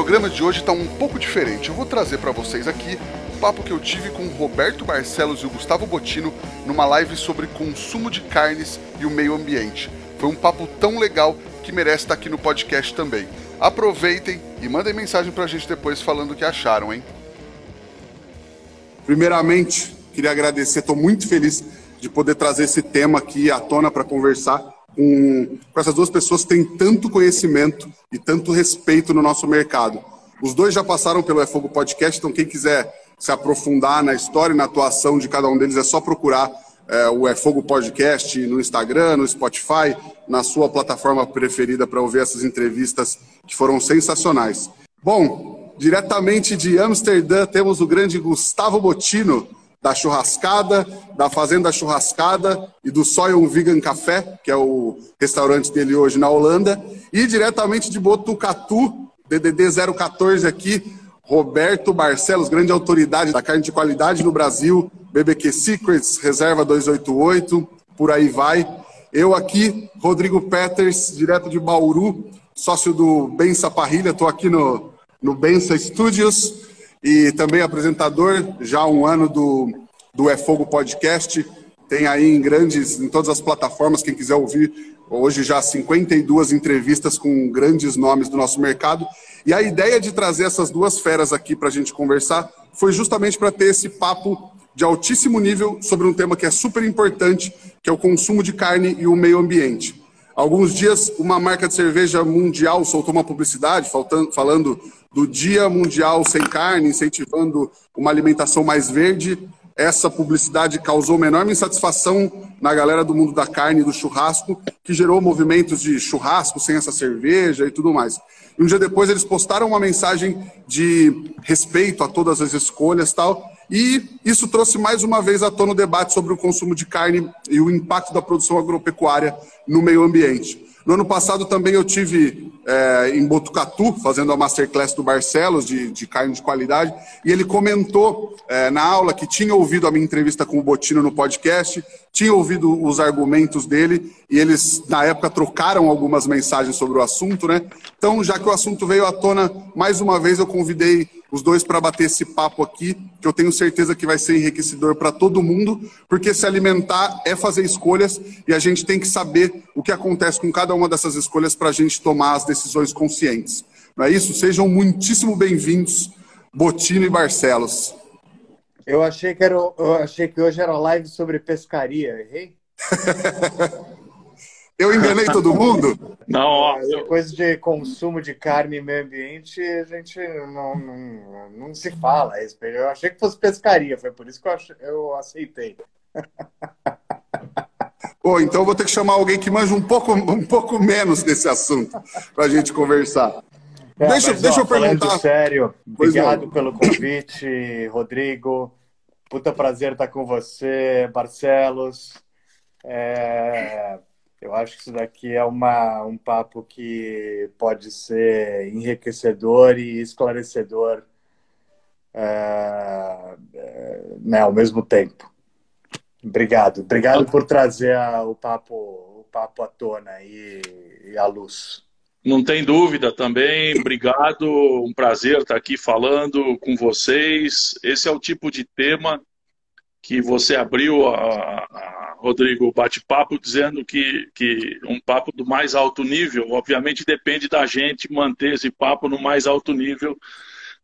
Programa de hoje está um pouco diferente. Eu vou trazer para vocês aqui um papo que eu tive com o Roberto Barcelos e o Gustavo Botino numa live sobre consumo de carnes e o meio ambiente. Foi um papo tão legal que merece estar aqui no podcast também. Aproveitem e mandem mensagem para a gente depois falando o que acharam, hein? Primeiramente, queria agradecer, estou muito feliz de poder trazer esse tema aqui à tona para conversar com, com essas duas pessoas que têm tanto conhecimento e tanto respeito no nosso mercado. Os dois já passaram pelo É Fogo Podcast, então quem quiser se aprofundar na história e na atuação de cada um deles é só procurar é, o É Fogo Podcast no Instagram, no Spotify, na sua plataforma preferida para ouvir essas entrevistas que foram sensacionais. Bom, diretamente de Amsterdã temos o grande Gustavo Botino, da Churrascada, da Fazenda Churrascada e do Soil Vegan Café, que é o restaurante dele hoje na Holanda, e diretamente de Botucatu, DDD 014 aqui, Roberto Barcelos, grande autoridade da carne de qualidade no Brasil, BBQ Secrets, Reserva 288, por aí vai. Eu aqui, Rodrigo Peters, direto de Bauru, sócio do Bença Parrilha, estou aqui no, no Bença Studios e também apresentador já há um ano do, do É Fogo Podcast. Tem aí em grandes, em todas as plataformas, quem quiser ouvir, hoje já 52 entrevistas com grandes nomes do nosso mercado. E a ideia de trazer essas duas feras aqui para a gente conversar foi justamente para ter esse papo de altíssimo nível sobre um tema que é super importante, que é o consumo de carne e o meio ambiente. Alguns dias, uma marca de cerveja mundial soltou uma publicidade falando do Dia Mundial Sem Carne, incentivando uma alimentação mais verde. Essa publicidade causou uma enorme insatisfação na galera do mundo da carne e do churrasco, que gerou movimentos de churrasco sem essa cerveja e tudo mais. E um dia depois eles postaram uma mensagem de respeito a todas as escolhas tal, e isso trouxe mais uma vez à tona o debate sobre o consumo de carne e o impacto da produção agropecuária no meio ambiente. No ano passado também eu tive é, em Botucatu, fazendo a masterclass do Barcelos, de, de carne de qualidade, e ele comentou é, na aula que tinha ouvido a minha entrevista com o Botino no podcast, tinha ouvido os argumentos dele, e eles, na época, trocaram algumas mensagens sobre o assunto, né? Então, já que o assunto veio à tona, mais uma vez eu convidei os dois para bater esse papo aqui, que eu tenho certeza que vai ser enriquecedor para todo mundo, porque se alimentar é fazer escolhas e a gente tem que saber o que acontece com cada uma dessas escolhas para a gente tomar as decisões conscientes. Não é isso? Sejam muitíssimo bem-vindos, Botino e Barcelos. Eu achei que era, eu achei que hoje era live sobre pescaria, errei? Eu enganei todo mundo? Não, ó. Eu... Coisa de consumo de carne e meio ambiente, a gente não, não, não se fala a respeito. Eu achei que fosse pescaria, foi por isso que eu, aceitei. Pô, então eu vou ter que chamar alguém que manja um pouco, um pouco menos desse assunto para a gente conversar. É, deixa, mas, deixa ó, eu perguntar. Sério, obrigado não. pelo convite, Rodrigo. Puta prazer estar com você, Barcelos. É, eu acho que isso daqui é uma, um papo que pode ser enriquecedor e esclarecedor é, é, né, ao mesmo tempo. Obrigado. Obrigado por trazer a, o, papo, o papo à tona e, e à luz. Não tem dúvida também. Obrigado. Um prazer estar aqui falando com vocês. Esse é o tipo de tema que você abriu a, a Rodrigo, bate-papo dizendo que, que um papo do mais alto nível, obviamente depende da gente manter esse papo no mais alto nível,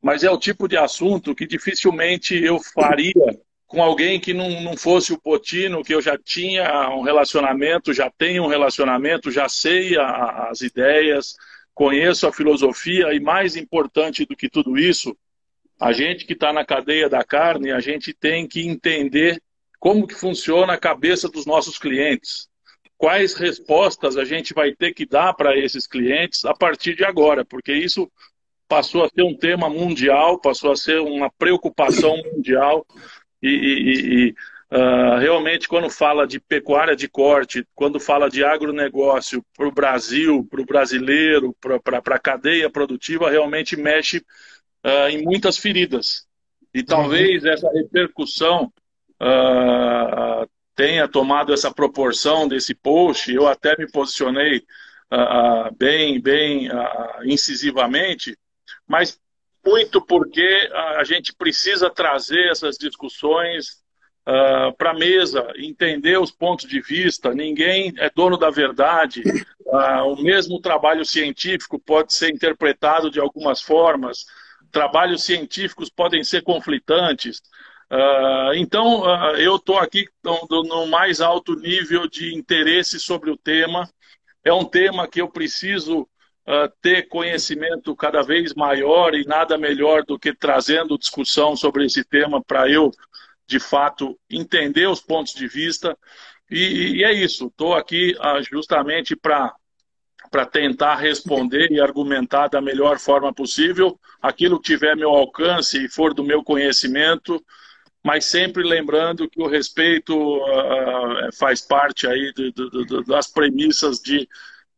mas é o tipo de assunto que dificilmente eu faria com alguém que não, não fosse o Potino, que eu já tinha um relacionamento, já tenho um relacionamento, já sei a, as ideias, conheço a filosofia e mais importante do que tudo isso, a gente que está na cadeia da carne, a gente tem que entender como que funciona a cabeça dos nossos clientes, quais respostas a gente vai ter que dar para esses clientes a partir de agora, porque isso passou a ser um tema mundial, passou a ser uma preocupação mundial e, e, e uh, realmente quando fala de pecuária de corte, quando fala de agronegócio para o Brasil, para o brasileiro, para a cadeia produtiva, realmente mexe uh, em muitas feridas. E talvez uhum. essa repercussão uh, tenha tomado essa proporção desse post. Eu até me posicionei uh, bem, bem incisivamente, mas muito porque a gente precisa trazer essas discussões uh, para a mesa, entender os pontos de vista. Ninguém é dono da verdade. Uh, o mesmo trabalho científico pode ser interpretado de algumas formas. Trabalhos científicos podem ser conflitantes. Uh, então, uh, eu estou aqui no, no, mais alto nível de interesse sobre o tema. É um tema que eu preciso uh, ter conhecimento cada vez maior e nada melhor do que trazendo discussão sobre esse tema para eu, de fato, entender os pontos de vista. E, e é isso. Estou aqui justamente para para tentar responder e argumentar da melhor forma possível aquilo que tiver meu alcance e for do meu conhecimento, mas sempre lembrando que o respeito uh, faz parte aí de, de, de, das premissas de,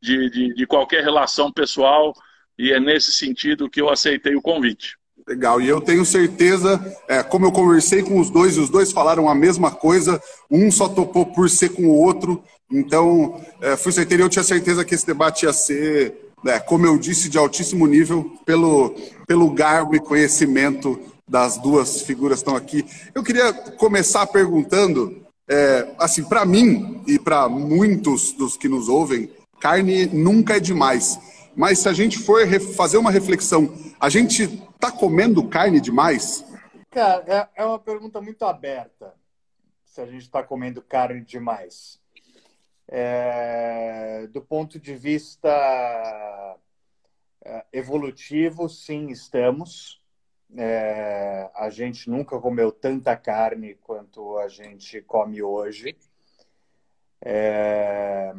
de, qualquer relação pessoal e é nesse sentido que eu aceitei o convite. Legal, e eu tenho certeza, é, como eu conversei com os dois, e os dois falaram a mesma coisa, um só topou por ser com o outro, então é, fui certeiro eu tinha certeza que esse debate ia ser, é, como eu disse, de altíssimo nível, pelo, pelo garbo e conhecimento das duas figuras estão aqui. Eu queria começar perguntando, é, assim, para mim e para muitos dos que nos ouvem, carne nunca é demais. Mas se a gente for fazer uma reflexão, a gente está comendo carne demais? Cara, é, é uma pergunta muito aberta. Se a gente está comendo carne demais. É, do ponto de vista é, evolutivo, sim, estamos. É, a gente nunca comeu tanta carne quanto a gente come hoje. É,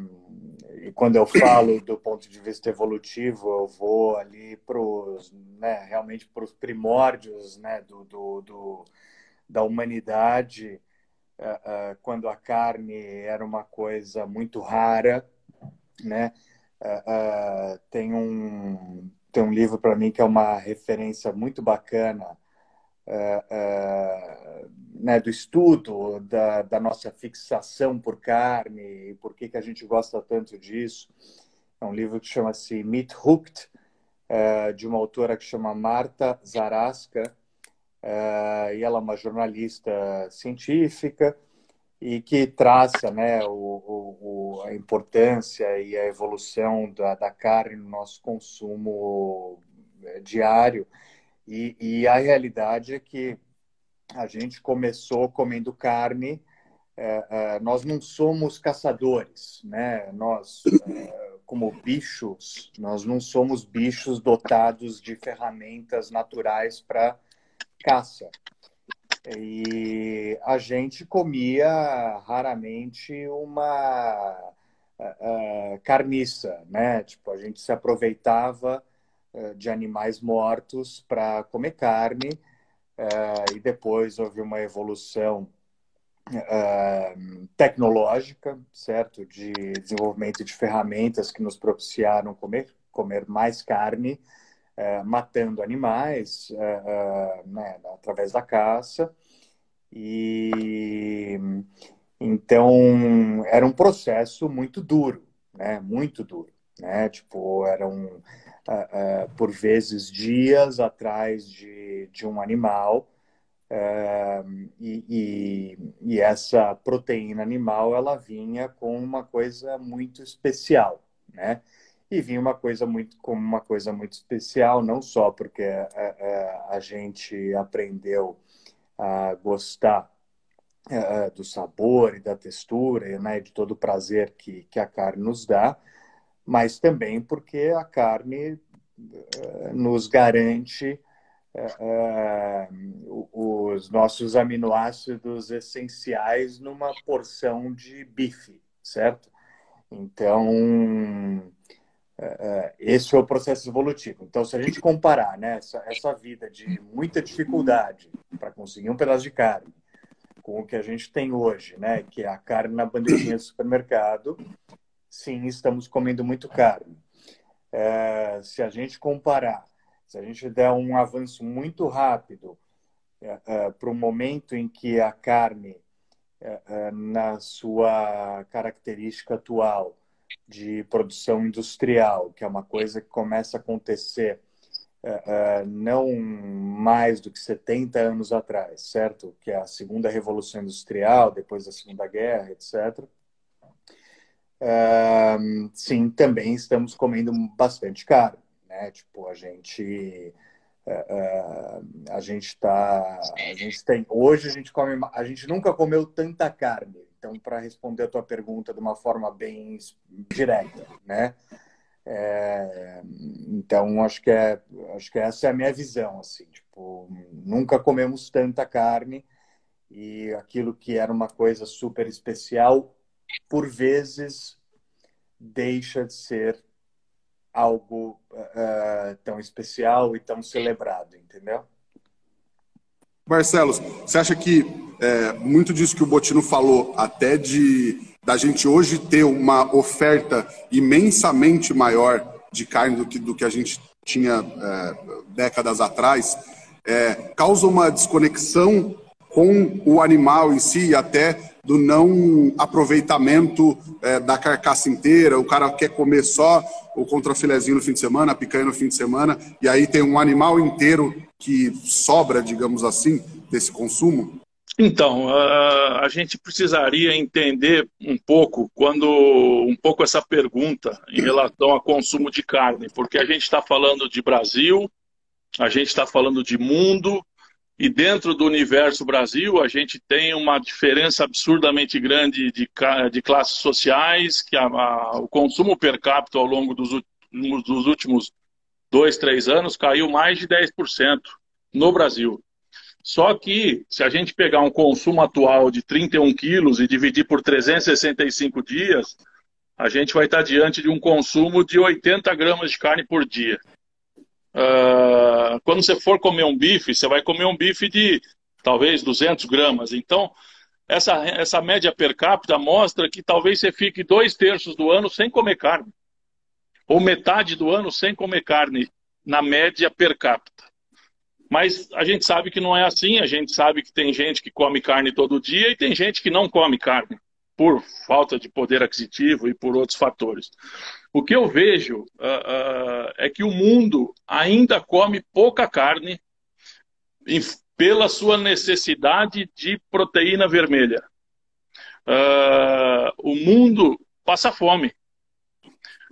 e quando eu falo do ponto de vista evolutivo, eu vou ali para os, né, realmente para os primórdios né, do, do, do, da humanidade, uh, uh, quando a carne era uma coisa muito rara, né? Uh, tem um tem um livro para mim que é uma referência muito bacana uh, uh, né, do estudo da, da, nossa fixação por carne e por que, que a gente gosta tanto disso. É um livro que chama-se Meat Hooked, uh, de uma autora que chama Marta Zaraska, e ela é uma jornalista científica e que traça né, o, o, a importância e a evolução da, da carne no nosso consumo eh, diário. E, e, a realidade é que a gente começou comendo carne, é, é, nós não somos caçadores, né? Nós, é, como bichos, nós não somos bichos dotados de ferramentas naturais para caça. E a gente comia raramente uma uh, uh, carniça, né? Tipo, a gente se aproveitava uh, de animais mortos para comer carne e depois houve uma evolução tecnológica, certo? De desenvolvimento de ferramentas que nos propiciaram comer, comer mais carne matando animais né, através da caça. E então era um processo muito duro, né? Muito duro, né? Tipo, eram por vezes dias atrás de, de um animal e, e, e, essa proteína animal ela vinha com uma coisa muito especial, né? e vinha uma coisa muito como uma coisa muito especial, não só porque a, é, a, é, a gente aprendeu a gostar é, do sabor e da textura, né, de todo o prazer que, que a carne nos dá, mas também porque a carne nos garante os nossos aminoácidos essenciais numa porção de bife, certo? Então, esse foi o processo evolutivo. Então, se a gente comparar né, essa, essa vida de muita dificuldade para conseguir um pedaço de carne com o que a gente tem hoje, né, que é a carne na bandejinha do supermercado, sim, estamos comendo muito carne. É, se a gente comparar, se a gente der um avanço muito rápido é, é, para o momento em que a carne, é, é, na sua característica atual, de produção industrial, que é uma coisa que começa a acontecer uh, uh, não mais do que 70 anos atrás, certo? Que é a segunda revolução industrial, depois da Segunda Guerra, etc. Uh, sim, também estamos comendo bastante caro, né? Tipo, a gente a gente está a gente tem hoje a gente come a gente nunca comeu tanta carne então, para responder a tua pergunta de uma forma bem direta, né? É, então, acho que, é, acho que essa é a minha visão, assim, tipo, nunca comemos tanta carne e aquilo que era uma coisa super especial, por vezes, deixa de ser algo uh, tão especial e tão celebrado, entendeu? Marcelo, você acha que é, muito disso que o Botino falou, até de da gente hoje ter uma oferta imensamente maior de carne do que, do que a gente tinha é, décadas atrás, é, causa uma desconexão com o animal em si, até do não aproveitamento é, da carcaça inteira. O cara quer comer só o contrafilezinho no fim de semana, a picanha no fim de semana, e aí tem um animal inteiro que sobra, digamos assim, desse consumo? Então, a, gente precisaria entender um pouco quando um pouco essa pergunta em relação ao consumo de carne, porque a gente está falando de Brasil, a gente está falando de mundo, e dentro do universo Brasil a gente tem uma diferença absurdamente grande de, de classes sociais, que a, a, o consumo per capita ao longo dos, dos últimos dois, três anos caiu mais de 10% no Brasil. Só que, se a gente pegar um consumo atual de 31 quilos e dividir por 365 dias, a gente vai estar diante de um consumo de 80 gramas de carne por dia. Uh, quando você for comer um bife, você vai comer um bife de talvez 200 gramas. Então, essa, essa média per capita mostra que talvez você fique dois terços do ano sem comer carne. Ou metade do ano sem comer carne, na média per capita. Mas a gente sabe que não é assim, a gente sabe que tem gente que come carne todo dia e tem gente que não come carne, por falta de poder aquisitivo e por outros fatores. O que eu vejo uh, uh, é que o mundo ainda come pouca carne em, pela sua necessidade de proteína vermelha. Uh, o mundo passa fome.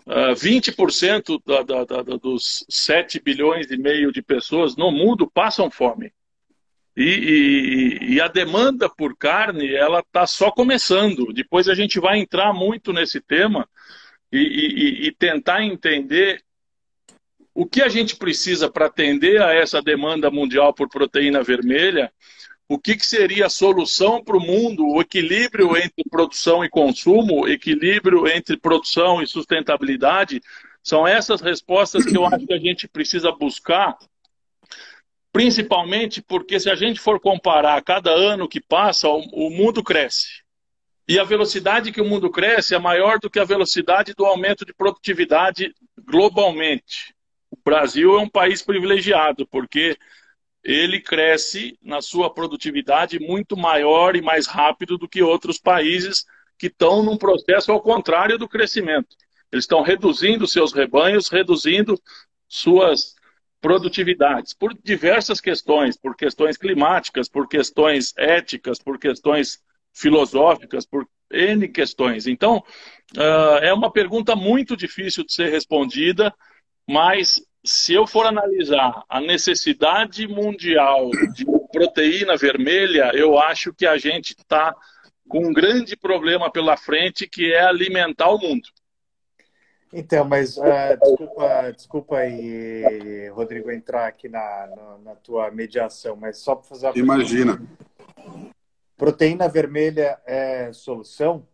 Uh, ah, 20% da, da, da, dos 7 bilhões e meio de pessoas no mundo passam fome. E, e, e a demanda por carne, ela está só começando. Depois a gente vai entrar muito nesse tema e, e tentar entender o que a gente precisa para atender a essa demanda mundial por proteína vermelha o que, que seria a solução para o mundo, o equilíbrio entre produção e consumo, equilíbrio entre produção e sustentabilidade, são essas respostas que eu acho que a gente precisa buscar, principalmente porque se a gente for comparar cada ano que passa, o, o mundo cresce. E a velocidade que o mundo cresce é maior do que a velocidade do aumento de produtividade globalmente. O Brasil é um país privilegiado, porque ele cresce na sua produtividade muito maior e mais rápido do que outros países que estão num processo ao contrário do crescimento. Eles estão reduzindo seus rebanhos, reduzindo suas produtividades por diversas questões, por questões climáticas, por questões éticas, por questões filosóficas, por N questões. Então, uh, é uma pergunta muito difícil de ser respondida, mas se eu for analisar a necessidade mundial de proteína vermelha, eu acho que a gente está com um grande problema pela frente, que é alimentar o mundo. Então, mas uh, desculpa, desculpa aí, Rodrigo, entrar aqui na, na, na tua mediação, mas só para fazer uma Imagina. Proteína vermelha é solução?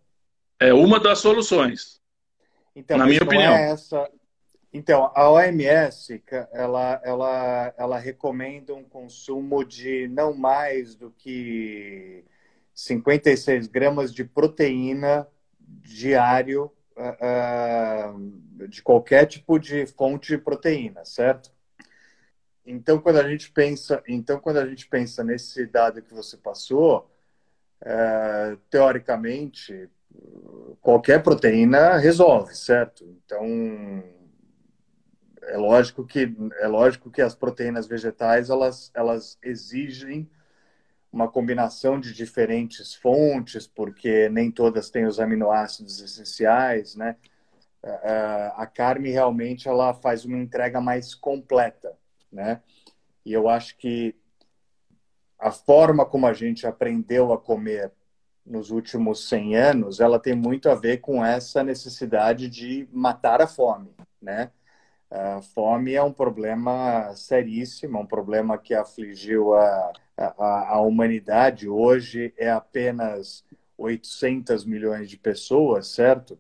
É uma das soluções. Então, na minha opinião. É essa, Então, a OMS, ela, ela, ela recomenda um consumo de não mais do que 56 gramas de proteína diário uh, de qualquer tipo de fonte de proteína, certo? Então, quando a gente pensa, então quando a gente pensa nesse dado que você passou, uh, teoricamente qualquer proteína resolve, certo? Então é lógico que é lógico que as proteínas vegetais elas elas exigem uma combinação de diferentes fontes, porque nem todas têm os aminoácidos essenciais, né? A carne realmente ela faz uma entrega mais completa, né? E eu acho que a forma como a gente aprendeu a comer nos últimos 100 anos, ela tem muito a ver com essa necessidade de matar a fome, né? A fome é um problema seríssimo, um problema que afligiu a, a, a humanidade. Hoje é apenas 800 milhões de pessoas, certo?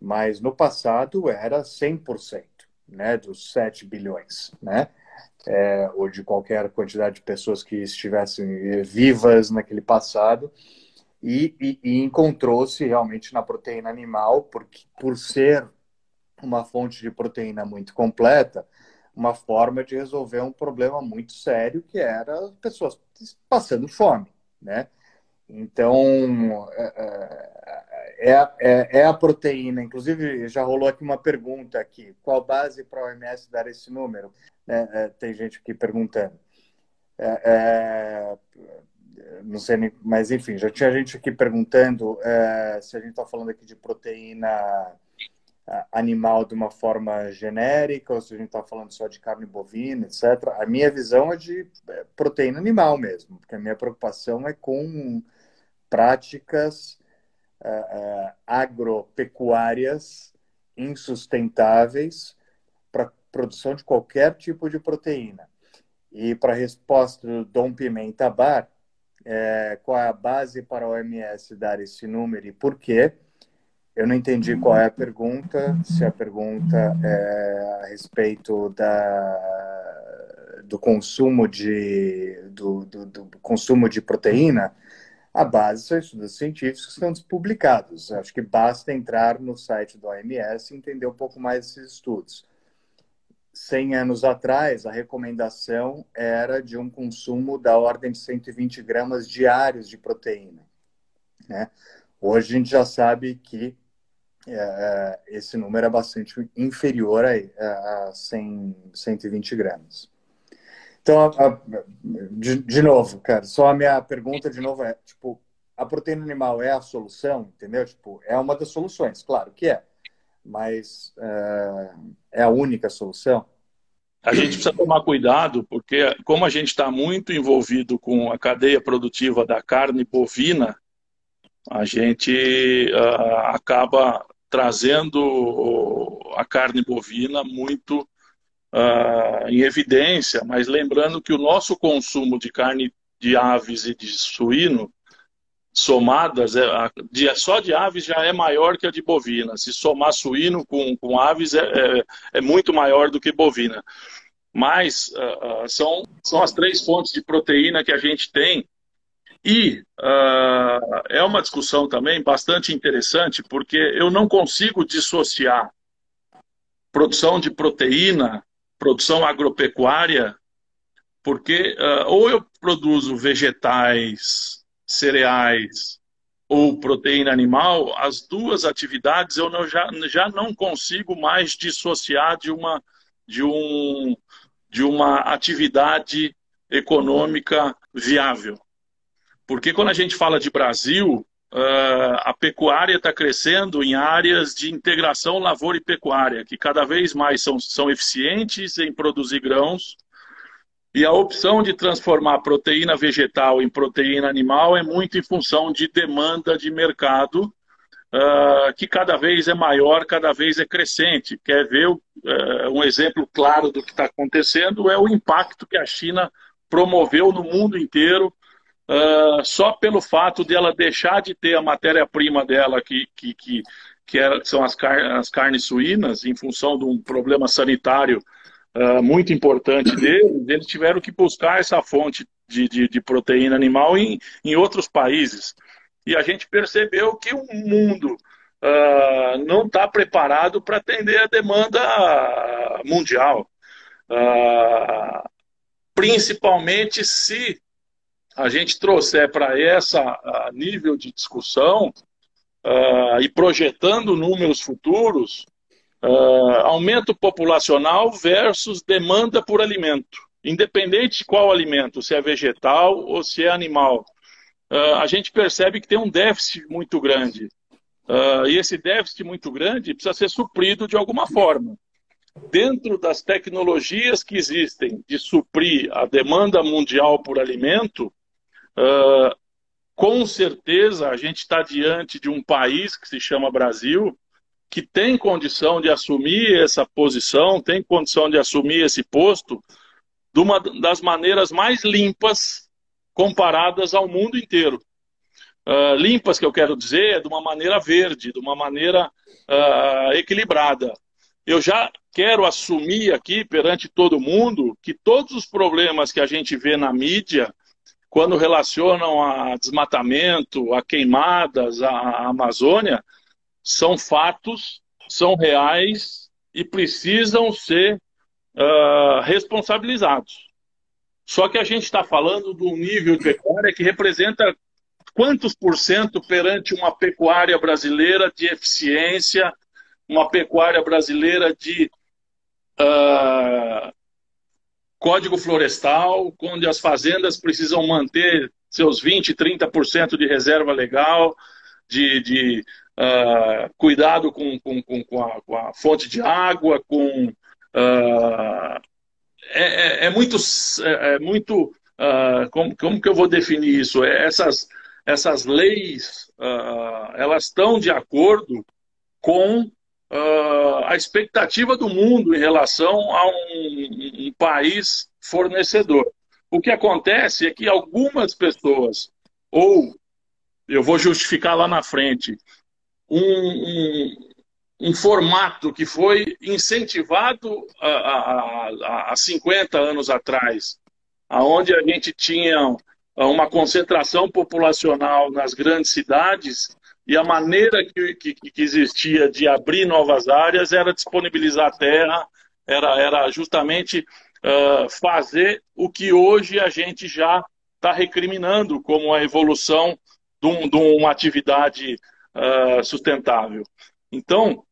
Mas no passado era 100%, né, dos 7 bilhões, né? É, ou de qualquer quantidade de pessoas que estivessem vivas naquele passado. E, e, e encontrou-se realmente na proteína animal, porque, por ser uma fonte de proteína muito completa, uma forma de resolver um problema muito sério que era as pessoas passando fome, né? Então, é, é, é, é, a proteína. Inclusive, já rolou aqui uma pergunta aqui. Qual base para a OMS dar esse número? É, é, tem gente aqui perguntando. É, não sei nem, mas enfim, já tinha gente aqui perguntando se a gente está falando aqui de proteína animal de uma forma genérica, ou se a gente está falando só de carne bovina, etc. A minha visão é de é, proteína animal mesmo, porque a minha preocupação é com práticas uh, uh, agropecuárias insustentáveis para produção de qualquer tipo de proteína. E para a resposta do Dom Pimenta Bar, é, qual é a base para a OMS dar esse número e por quê? Eu não entendi qual é a pergunta, se a pergunta é a respeito da, do consumo de do, do, do consumo de proteína. A base são estudos científicos que estão publicados. Acho que basta entrar no site do OMS e entender um pouco mais desses estudos. 100 anos atrás, a recomendação era de um consumo da ordem de 120 gramas diários de proteína. Né? Hoje a gente já sabe que é, é, esse número é bastante inferior a, a 100, 120 gramas. Então, a, de, de, novo, cara, só a minha pergunta de novo é, tipo, a proteína animal é a solução, entendeu? Tipo, é uma das soluções, claro que é, mas é, é a única solução? A gente precisa tomar cuidado, porque como a gente está muito envolvido com a cadeia produtiva da carne bovina, a gente uh, acaba trazendo a carne bovina muito uh, em evidência, mas lembrando que o nosso consumo de carne de aves e de suíno somadas, é, de, só de aves já é maior que a de bovina. Se somar suíno com, com aves, é, é, é muito maior do que bovina. Mas uh, uh, são, são as três fontes de proteína que a gente tem e uh, é uma discussão também bastante interessante, porque eu não consigo dissociar produção de proteína, produção agropecuária, porque uh, ou eu produzo vegetais, cereais ou proteína animal, as duas atividades eu não, já, já não consigo mais dissociar de uma, de, um, de uma atividade econômica viável. Porque quando a gente fala de Brasil, uh, a pecuária está crescendo em áreas de integração lavoura e pecuária, que cada vez mais são, são eficientes em produzir grãos. E a opção de transformar proteína vegetal em proteína animal é muito em função de demanda de mercado, uh, que cada vez é maior, cada vez é crescente. Quer ver uh, um exemplo claro do que está acontecendo? É o impacto que a China promoveu no mundo inteiro uh, só pelo fato de ela deixar de ter a matéria-prima dela, que, que, que, que, era, são as, car as, carnes suínas, em função de um problema sanitário uh, muito importante deles, eles tiveram que buscar essa fonte de, de, de proteína animal em, em outros países. E a gente percebeu que o mundo uh, não está preparado para atender a demanda mundial. Uh, principalmente se a gente trouxer para esse nível de discussão uh, e projetando números futuros, aumento populacional versus demanda por alimento, independente de qual alimento, se é vegetal ou se é animal. a gente percebe que tem um déficit muito grande. Uh, e esse déficit muito grande precisa ser suprido de alguma forma. Dentro das tecnologias que existem de suprir a demanda mundial por alimento, uh, com certeza a gente está diante de um país que se chama Brasil, que tem condição de assumir essa posição, tem condição de assumir esse posto de uma das maneiras mais limpas comparadas ao mundo inteiro. Uh, limpas, que eu quero dizer, é de uma maneira verde, de uma maneira uh, equilibrada. Eu já quero assumir aqui perante todo mundo que todos os problemas que a gente vê na mídia, quando relacionam a desmatamento, a queimadas, a Amazônia, são fatos, são reais e precisam ser uh, responsabilizados. Só que a gente está falando de um nível de pecuária que representa quantos por cento perante uma pecuária brasileira de eficiência, uma pecuária brasileira de uh, código florestal, onde as fazendas precisam manter seus 20%, 30% de reserva legal, de, de uh, cuidado com, com, com, a, com, a, fonte de água, com. Uh, é, é, é, muito. É, é muito como, como que eu vou definir isso? É essas essas leis uh, elas estão de acordo com uh, a expectativa do mundo em relação a um, um, país fornecedor. O que acontece é que algumas pessoas, ou eu vou justificar lá na frente, um, um, um formato que foi incentivado há 50 anos atrás, aonde a gente tinha uma concentração populacional nas grandes cidades e a maneira que, que, que, existia de abrir novas áreas era disponibilizar terra, era, era justamente uh, fazer o que hoje a gente já está recriminando como a evolução de, um, de uma atividade uh, sustentável. Então,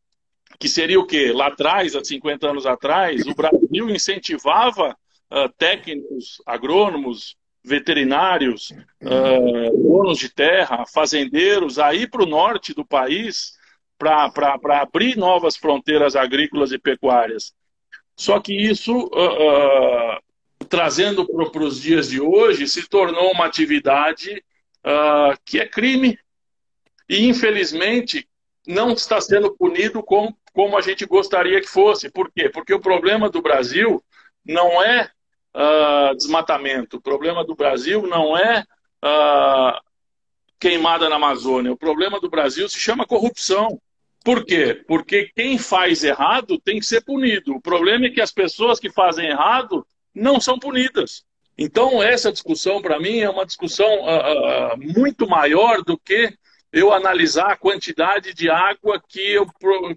que seria o quê? Lá atrás, há 50 anos atrás, o Brasil incentivava uh, técnicos, agrônomos, veterinários, uh, donos de terra, fazendeiros, a ir para o norte do país para abrir novas fronteiras agrícolas e pecuárias. Só que isso, uh, uh, trazendo para os dias de hoje, se tornou uma atividade que é crime e, infelizmente, não está sendo punido como, como a gente gostaria que fosse. Por quê? Porque o problema do Brasil não é uh, desmatamento. O problema do Brasil não é uh, queimada na Amazônia. O problema do Brasil se chama corrupção. Por quê? Porque quem faz errado tem que ser punido. O problema é que as pessoas que fazem errado não são punidas. Então, essa discussão, para mim, é uma discussão uh, muito maior do que eu analisar a quantidade de água que eu,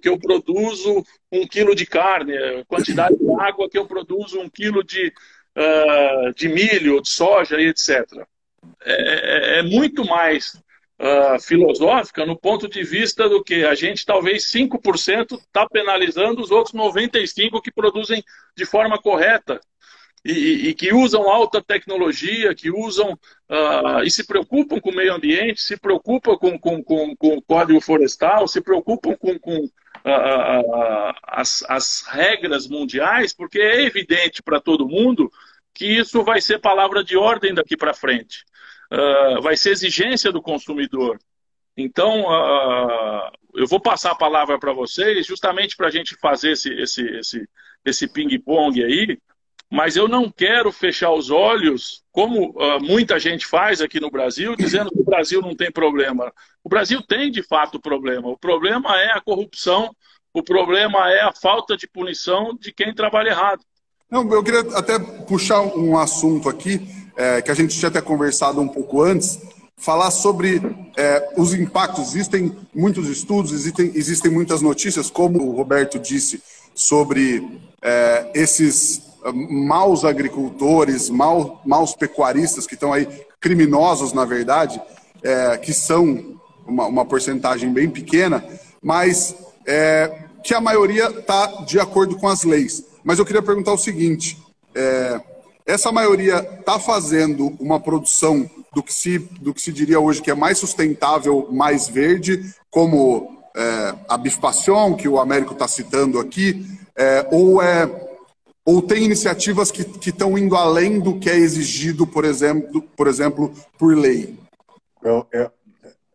que eu produzo um quilo de carne, a quantidade de água que eu produzo um quilo de, uh, de milho, de soja e etc. É, é, é muito mais uh, filosófica no ponto de vista do que a gente talvez 5% está penalizando os outros 95% que produzem de forma correta. E, e, que usam alta tecnologia, que usam uh, e se preocupam com o meio ambiente, se preocupam com, com, com, com o código florestal, se preocupam com, com as, as regras mundiais, porque é evidente para todo mundo que isso vai ser palavra de ordem daqui para frente. Uh, vai ser exigência do consumidor. Então, uh, eu vou passar a palavra para vocês, justamente para a gente fazer esse, esse, esse, esse ping-pong aí, mas eu não quero fechar os olhos, como uh, muita gente faz aqui no Brasil, dizendo que o Brasil não tem problema. O Brasil tem, de fato, problema. O problema é a corrupção, o problema é a falta de punição de quem trabalha errado. Não, eu queria até puxar um assunto aqui, é, que a gente tinha até conversado um pouco antes, falar sobre é, os impactos. Existem muitos estudos, existem, existem muitas notícias, como o Roberto disse, sobre é, esses maus agricultores, mal, maus pecuaristas que estão aí, criminosos na verdade, é, que são uma, uma porcentagem bem pequena, mas é, que a maioria está de acordo com as leis. Mas eu queria perguntar o seguinte: é, essa maioria está fazendo uma produção do que, se, do que se diria hoje que é mais sustentável, mais verde, como é, a bifpação que o Américo está citando aqui, é, ou é ou tem iniciativas que estão indo além do que é exigido, por exemplo, por, exemplo, por lei? Eu, eu...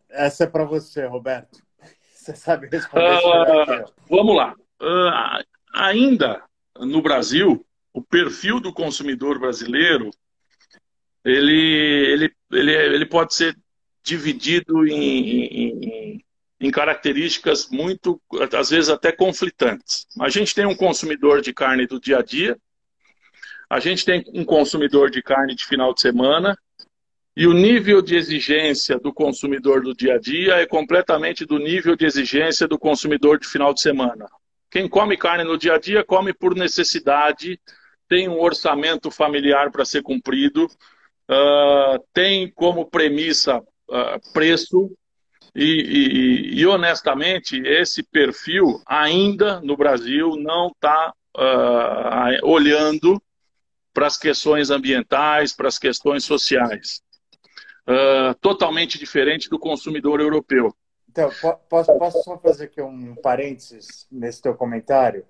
Essa é para você, Roberto. Você sabe responder. Uh, vamos lá. Uh, ainda no Brasil, o perfil do consumidor brasileiro ele, ele, ele, ele pode ser dividido em, em, em características muito, às vezes até conflitantes. A gente tem um consumidor de carne do dia a dia, a gente tem um consumidor de carne de final de semana, e o nível de exigência do consumidor do dia a dia é completamente do nível de exigência do consumidor de final de semana. Quem come carne no dia a dia come por necessidade, tem um orçamento familiar para ser cumprido, uh, tem como premissa uh, preço, e, e, e, honestamente, esse perfil ainda no Brasil não está uh, ah, olhando para as questões ambientais, para as questões sociais. Uh, totalmente diferente do consumidor europeu. Então, posso, posso só fazer aqui um parênteses nesse teu comentário?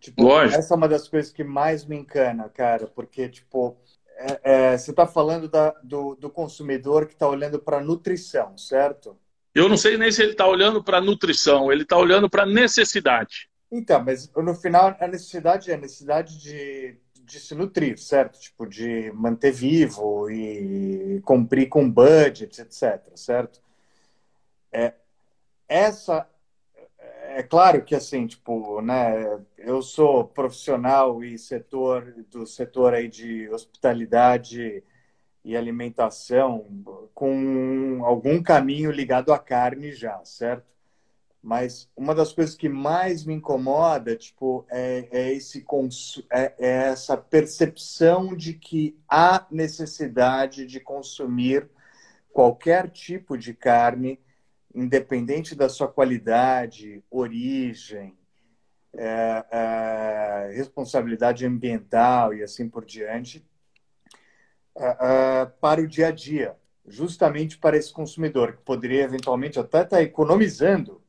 Tipo, Lógico. Essa é uma das coisas que mais me encana, cara, porque, tipo, é, é, você está falando da, do, do consumidor que está olhando para nutrição, certo? Eu não sei nem se ele está olhando para nutrição, ele está olhando para necessidade. Então, mas no final a necessidade é a necessidade de, de se nutrir, certo? Tipo, de manter vivo e cumprir com budget, etc, certo? É, essa é claro que assim, tipo, né, eu sou profissional e setor do setor aí de hospitalidade e alimentação com algum caminho ligado à carne já, certo? Mas uma das coisas que mais me incomoda, tipo, é, é esse é, é essa percepção de que há necessidade de consumir qualquer tipo de carne, independente da sua qualidade, origem, é, é, responsabilidade ambiental e assim por diante, uh, para o dia a dia, justamente para esse consumidor que poderia eventualmente até estar tá economizando,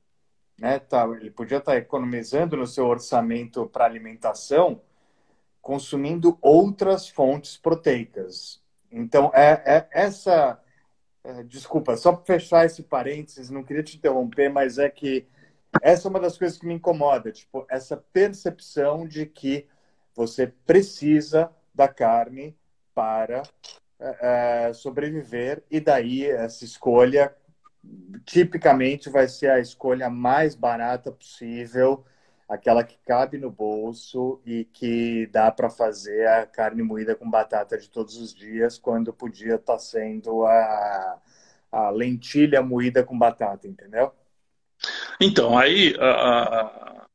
né? Tá, ele podia estar tá economizando no seu orçamento para alimentação, consumindo outras fontes proteicas. Então, é, é essa. É, desculpa, só para fechar esse parênteses, não queria te interromper, mas é que essa é uma das coisas que me incomoda, tipo, essa percepção de que você precisa da carne para é, sobreviver, e daí essa escolha tipicamente vai ser a escolha mais barata possível, aquela que cabe no bolso e que dá para fazer a carne moída com batata de todos os dias, quando podia estar tá sendo a, a lentilha moída com batata, entendeu? Então, aí uh,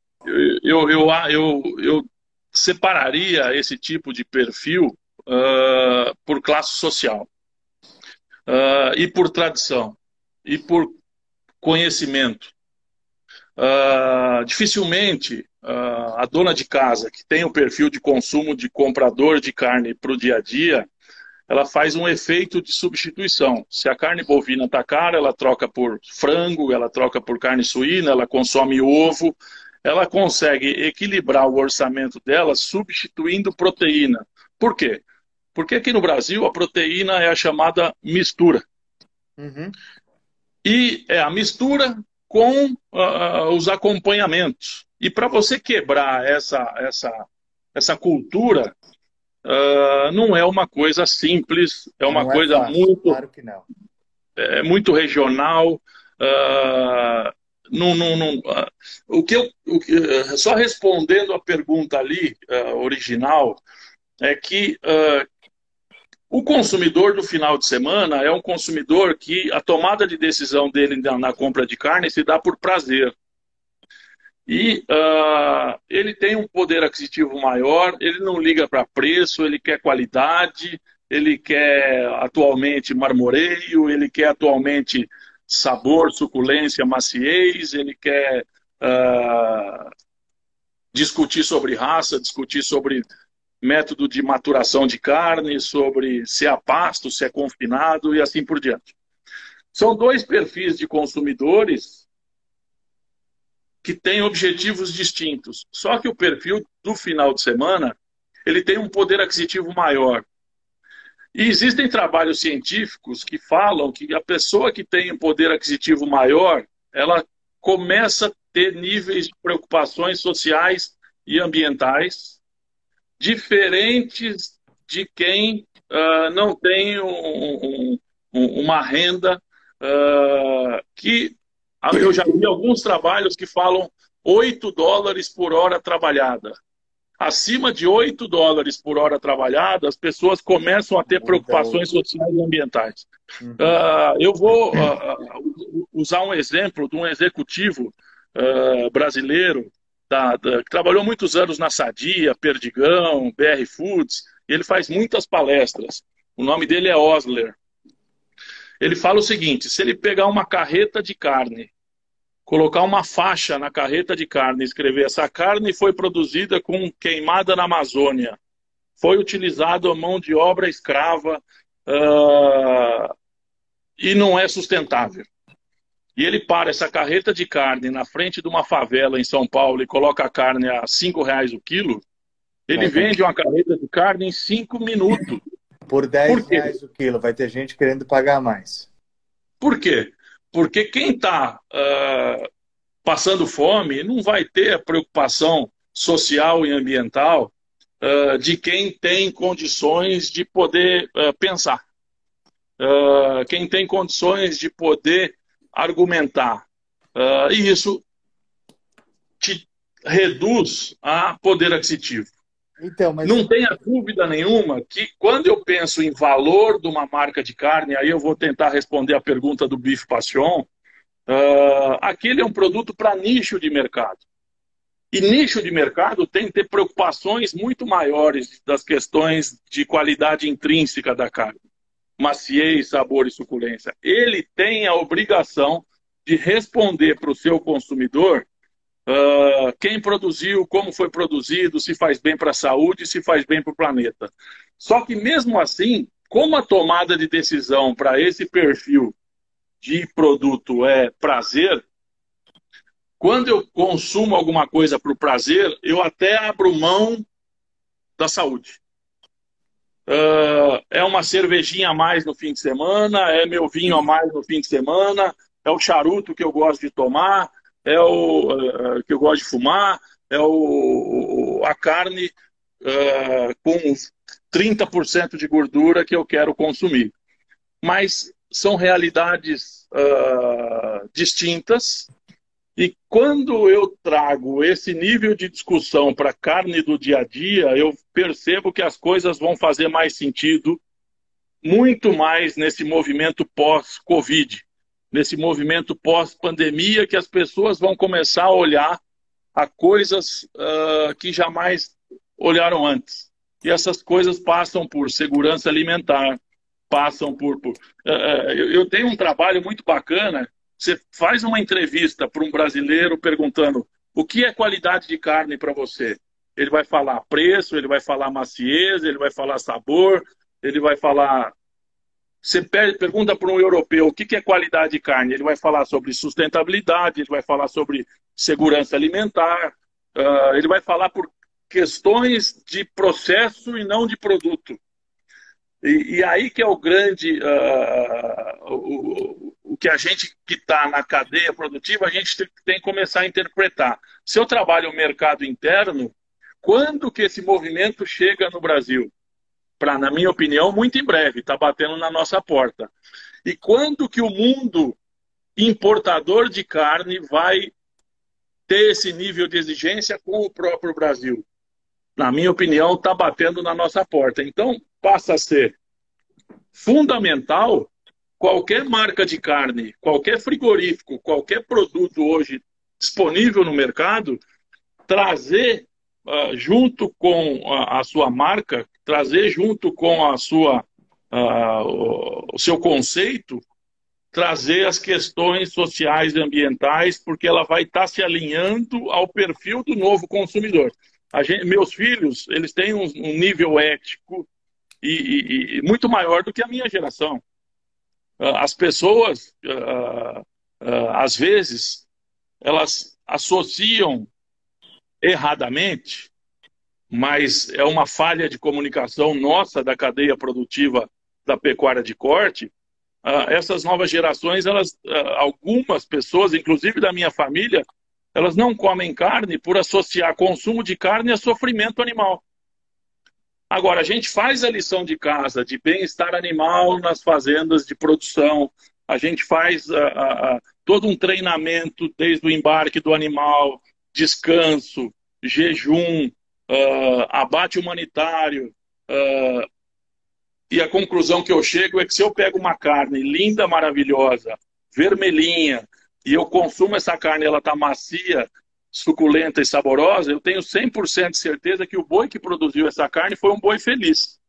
eu, eu, eu, eu separaria esse tipo de perfil uh, por classe social uh, e por tradição e por conhecimento. Uh, dificilmente a dona de casa que tem o perfil de consumo de comprador de carne para o dia a dia, ela faz um efeito de substituição. Se a carne bovina está cara, ela troca por frango, ela troca por carne suína, ela consome ovo, ela consegue equilibrar o orçamento dela substituindo proteína. Por quê? Porque aqui no Brasil a proteína é a chamada mistura. Uhum. E é a mistura com uh, os acompanhamentos. E para você quebrar essa, essa, essa cultura, uh, não é uma coisa simples, é uma não é coisa é fácil, muito. Claro que não. É muito regional. Uh, não, não, não, uh, o que eu, o que, só respondendo a pergunta ali, original, é que o consumidor do final de semana é um consumidor que a tomada de decisão dele na, compra de carne se dá por prazer. E uh, ele tem um poder aquisitivo maior, ele não liga para preço, ele quer qualidade, ele quer atualmente marmoreio, ele quer atualmente sabor, suculência, maciez, ele quer uh, discutir sobre raça, discutir sobre método de maturação de carne, sobre se é pasto, se é confinado e assim por diante. São dois perfis de consumidores que têm objetivos distintos. Só que o perfil do final de semana ele tem um poder aquisitivo maior. E existem trabalhos científicos que falam que a pessoa que tem um poder aquisitivo maior, ela começa a ter níveis de preocupações sociais e ambientais diferentes de quem uh, não tem um, um, uma renda uh, que eu já vi alguns trabalhos que falam 8 dólares por hora trabalhada. Acima de 8 dólares por hora trabalhada, as pessoas começam a ter preocupações sociais e ambientais. Uh, eu vou usar um exemplo de um executivo brasileiro da, da, que trabalhou muitos anos na Sadia, Perdigão, BR Foods, e ele faz muitas palestras. O nome dele é Osler. Ele fala o seguinte: se ele pegar uma carreta de carne colocar uma faixa na carreta de carne, escrever essa carne foi produzida com queimada na Amazônia, foi utilizado a mão de obra escrava uh, e não é sustentável. E ele para essa carreta de carne na frente de uma favela em São Paulo e coloca a carne a cinco reais o quilo, ele vende uma carreta de carne em cinco minutos. Por 10 Por reais o quilo, vai ter gente querendo pagar mais. Por quê? Porque quem está uh, ah, passando fome não vai ter a preocupação social e ambiental uh, de quem tem condições de poder uh, pensar, quem tem condições de poder argumentar. e isso te reduz a poder aquisitivo. Então, mas... Não tenha dúvida nenhuma que quando eu penso em valor de uma marca de carne, aí eu vou tentar responder a pergunta do Bife Passion, uh, aquele é um produto para nicho de mercado. E nicho de mercado tem que ter preocupações muito maiores das questões de qualidade intrínseca da carne. Maciez, sabor e suculência. Ele tem a obrigação de responder para o seu consumidor Uh, quem produziu, como foi produzido, se faz bem para a saúde, se faz bem para o planeta. Só que mesmo assim, como a tomada de decisão para esse perfil de produto é prazer, quando eu consumo alguma coisa para o prazer, eu até abro mão da saúde. Uh, é uma cervejinha a mais no fim de semana, é meu vinho a mais no fim de semana, é o charuto que eu gosto de tomar, é o uh, que eu gosto de fumar, é o, a carne uh, com 30% de gordura que eu quero consumir. Mas são realidades distintas. E quando eu trago esse nível de discussão para a carne do dia a dia, eu percebo que as coisas vão fazer mais sentido, muito mais nesse movimento pós-Covid nesse movimento pós-pandemia, que as pessoas vão começar a olhar a coisas uh, que jamais olharam antes. E essas coisas passam por segurança alimentar, passam por. por uh, eu, eu tenho um trabalho muito bacana. Você faz uma entrevista para um brasileiro perguntando o que é qualidade de carne para você. Ele vai falar preço, ele vai falar maciez, ele vai falar sabor, ele vai falar você pergunta para um europeu o que é qualidade de carne, ele vai falar sobre sustentabilidade, ele vai falar sobre segurança alimentar, uh, ele vai falar por questões de processo e não de produto. E, e aí que é o grande, uh, o, o, que a gente que está na cadeia produtiva, a gente tem, que começar a interpretar. Se eu trabalho o mercado interno, quando que esse movimento chega no Brasil? para, na minha opinião, muito em breve, está batendo na nossa porta. E quando que o mundo importador de carne vai ter esse nível de exigência com o próprio Brasil? Na minha opinião, está batendo na nossa porta. Então, passa a ser fundamental qualquer marca de carne, qualquer frigorífico, qualquer produto hoje disponível no mercado, trazer uh, junto com a, a, sua marca, trazer junto com a sua, uh, o, seu conceito, trazer as questões sociais e ambientais, porque ela vai estar se alinhando ao perfil do novo consumidor. Gente, meus filhos, eles têm um, um nível ético e, e, e, muito maior do que a minha geração. Uh, as pessoas, às vezes, elas associam erradamente, mas é uma falha de comunicação nossa da cadeia produtiva da pecuária de corte. Essas novas gerações, elas, algumas pessoas, inclusive da minha família, elas não comem carne por associar consumo de carne a sofrimento animal. Agora, a gente faz a lição de casa de bem-estar animal nas fazendas de produção, a gente faz uh, todo um treinamento desde o embarque do animal, descanso, jejum, uh, abate humanitário. Uh, e a conclusão que eu chego é que se eu pego uma carne linda, maravilhosa, vermelhinha, e eu consumo essa carne, ela está macia, suculenta e saborosa, eu tenho 100% de certeza que o boi que produziu essa carne foi um boi feliz.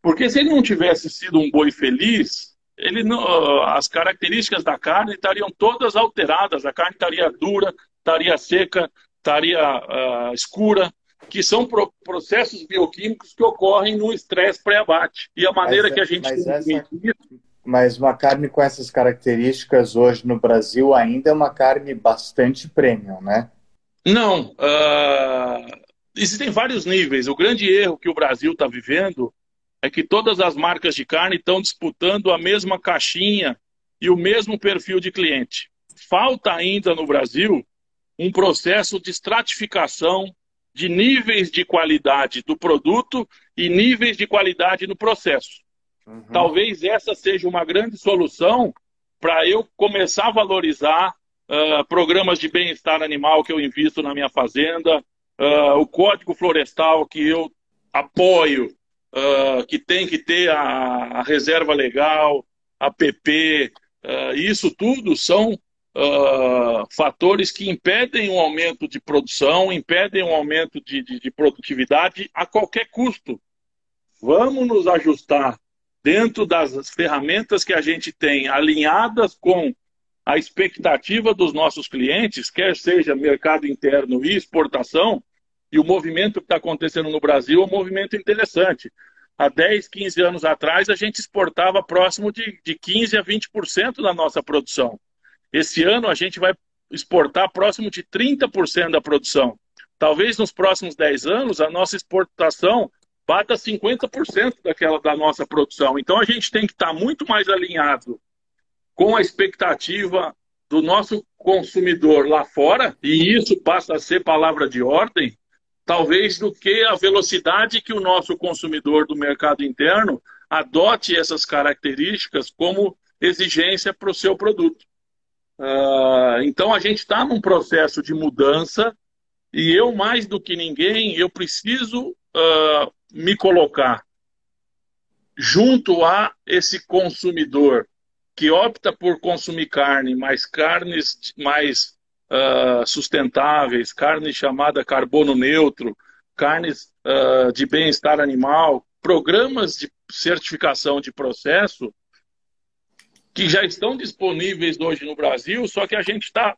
Porque se ele não tivesse sido um boi feliz, ele não, as características da carne estariam todas alteradas, a carne estaria dura, estaria seca, estaria uh, escura, que são pro processos bioquímicos que ocorrem no estresse pré-abate. E a maneira mas, que a gente mas, essa, mas uma carne com essas características hoje no Brasil ainda é uma carne bastante premium, né? Não. Uh, existem vários níveis. O grande erro que o Brasil está vivendo é que todas as marcas de carne estão disputando a mesma caixinha e o mesmo perfil de cliente. Falta ainda no Brasil um processo de estratificação de níveis de qualidade do produto e níveis de qualidade no processo. Uhum. Talvez essa seja uma grande solução para eu começar a valorizar uh, programas de bem-estar animal que eu invisto na minha fazenda, uh, o código florestal que eu apoio, uh, que tem que ter a, a reserva legal, a PP, isso tudo são uh, fatores que impedem um aumento de produção, impedem um aumento de, de, de produtividade a qualquer custo. Vamos nos ajustar dentro das ferramentas que a gente tem, alinhadas com a expectativa dos nossos clientes, quer seja mercado interno e exportação, e o movimento que está acontecendo no Brasil é um movimento interessante. Há 10, 15 anos atrás, a gente exportava próximo de, de 15% a 20% da nossa produção. Esse ano a gente vai exportar próximo de 30% da produção. Talvez nos próximos 10 anos a nossa exportação bata 50% daquela da nossa produção. Então a gente tem que estar muito mais alinhado com a expectativa do nosso consumidor lá fora, e isso passa a ser palavra de ordem, talvez do que a velocidade que o nosso consumidor do mercado interno adote essas características como exigência para o seu produto. Uh, então a gente está num processo de mudança e eu, mais do que ninguém, eu preciso uh, me colocar junto a esse consumidor que opta por consumir carne, mais carnes mais uh, sustentáveis, carne chamada carbono neutro, carnes de bem-estar animal, programas de certificação de processo que já estão disponíveis hoje no Brasil, só que a gente está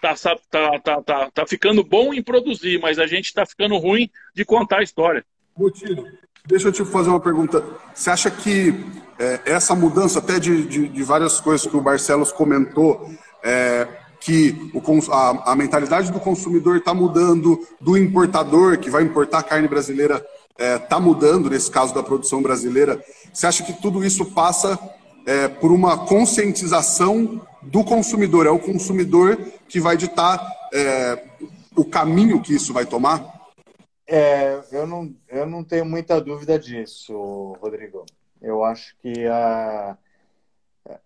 tá, tá, tá, tá, tá ficando bom em produzir, mas a gente está ficando ruim de contar a história. Botino, deixa eu te fazer uma pergunta. Você acha que é, essa mudança, até de, de, de, várias coisas que o Barcelos comentou, é, que o, a, a, mentalidade do consumidor está mudando, do importador que vai importar carne brasileira está é, tá mudando, nesse caso da produção brasileira. Você acha que tudo isso passa é, por uma conscientização do consumidor. É o consumidor que vai ditar é, o caminho que isso vai tomar? É, eu, não, eu não tenho muita dúvida disso, Rodrigo. Eu acho que a,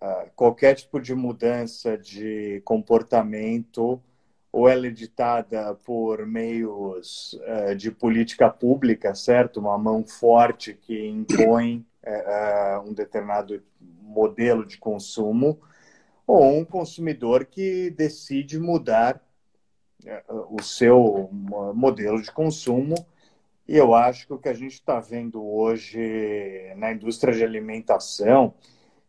a, qualquer tipo de mudança de comportamento ou ela é ditada por meios uh, de política pública, certo? Uma mão forte que impõe uh, um determinado modelo de consumo, ou um consumidor que decide mudar o seu modelo de consumo. E eu acho que o que a gente está vendo hoje na indústria de alimentação,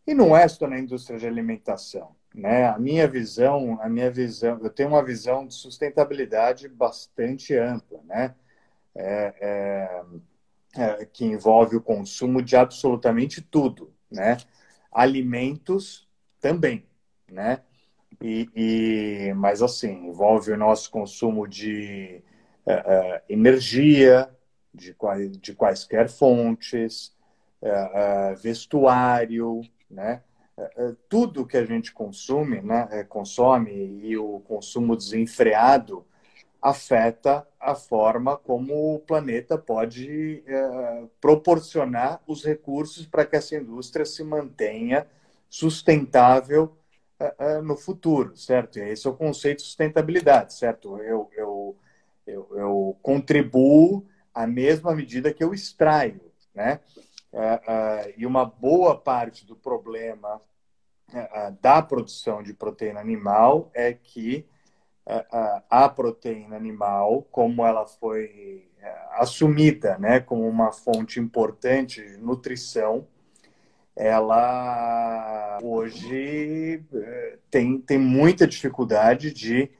e não é só na indústria de alimentação, né? A minha visão, a minha visão, eu tenho uma visão de sustentabilidade bastante ampla, né? É, é, é, que envolve o consumo de absolutamente tudo, né? Alimentos também, né? E, e mas assim envolve o nosso consumo de é, energia, de, de quaisquer fontes, é, vestuário, né? Tudo que a gente consome, né, consome e o consumo desenfreado afeta a forma como o planeta pode proporcionar os recursos para que essa indústria se mantenha sustentável no futuro, certo? Esse é o conceito de sustentabilidade, certo? Eu, eu, eu, eu contribuo à mesma medida que eu extraio, né? uh, e uma boa parte do problema da produção de proteína animal é que a proteína animal, como ela foi assumida né, como uma fonte importante de nutrição, ela hoje tem, tem muita dificuldade de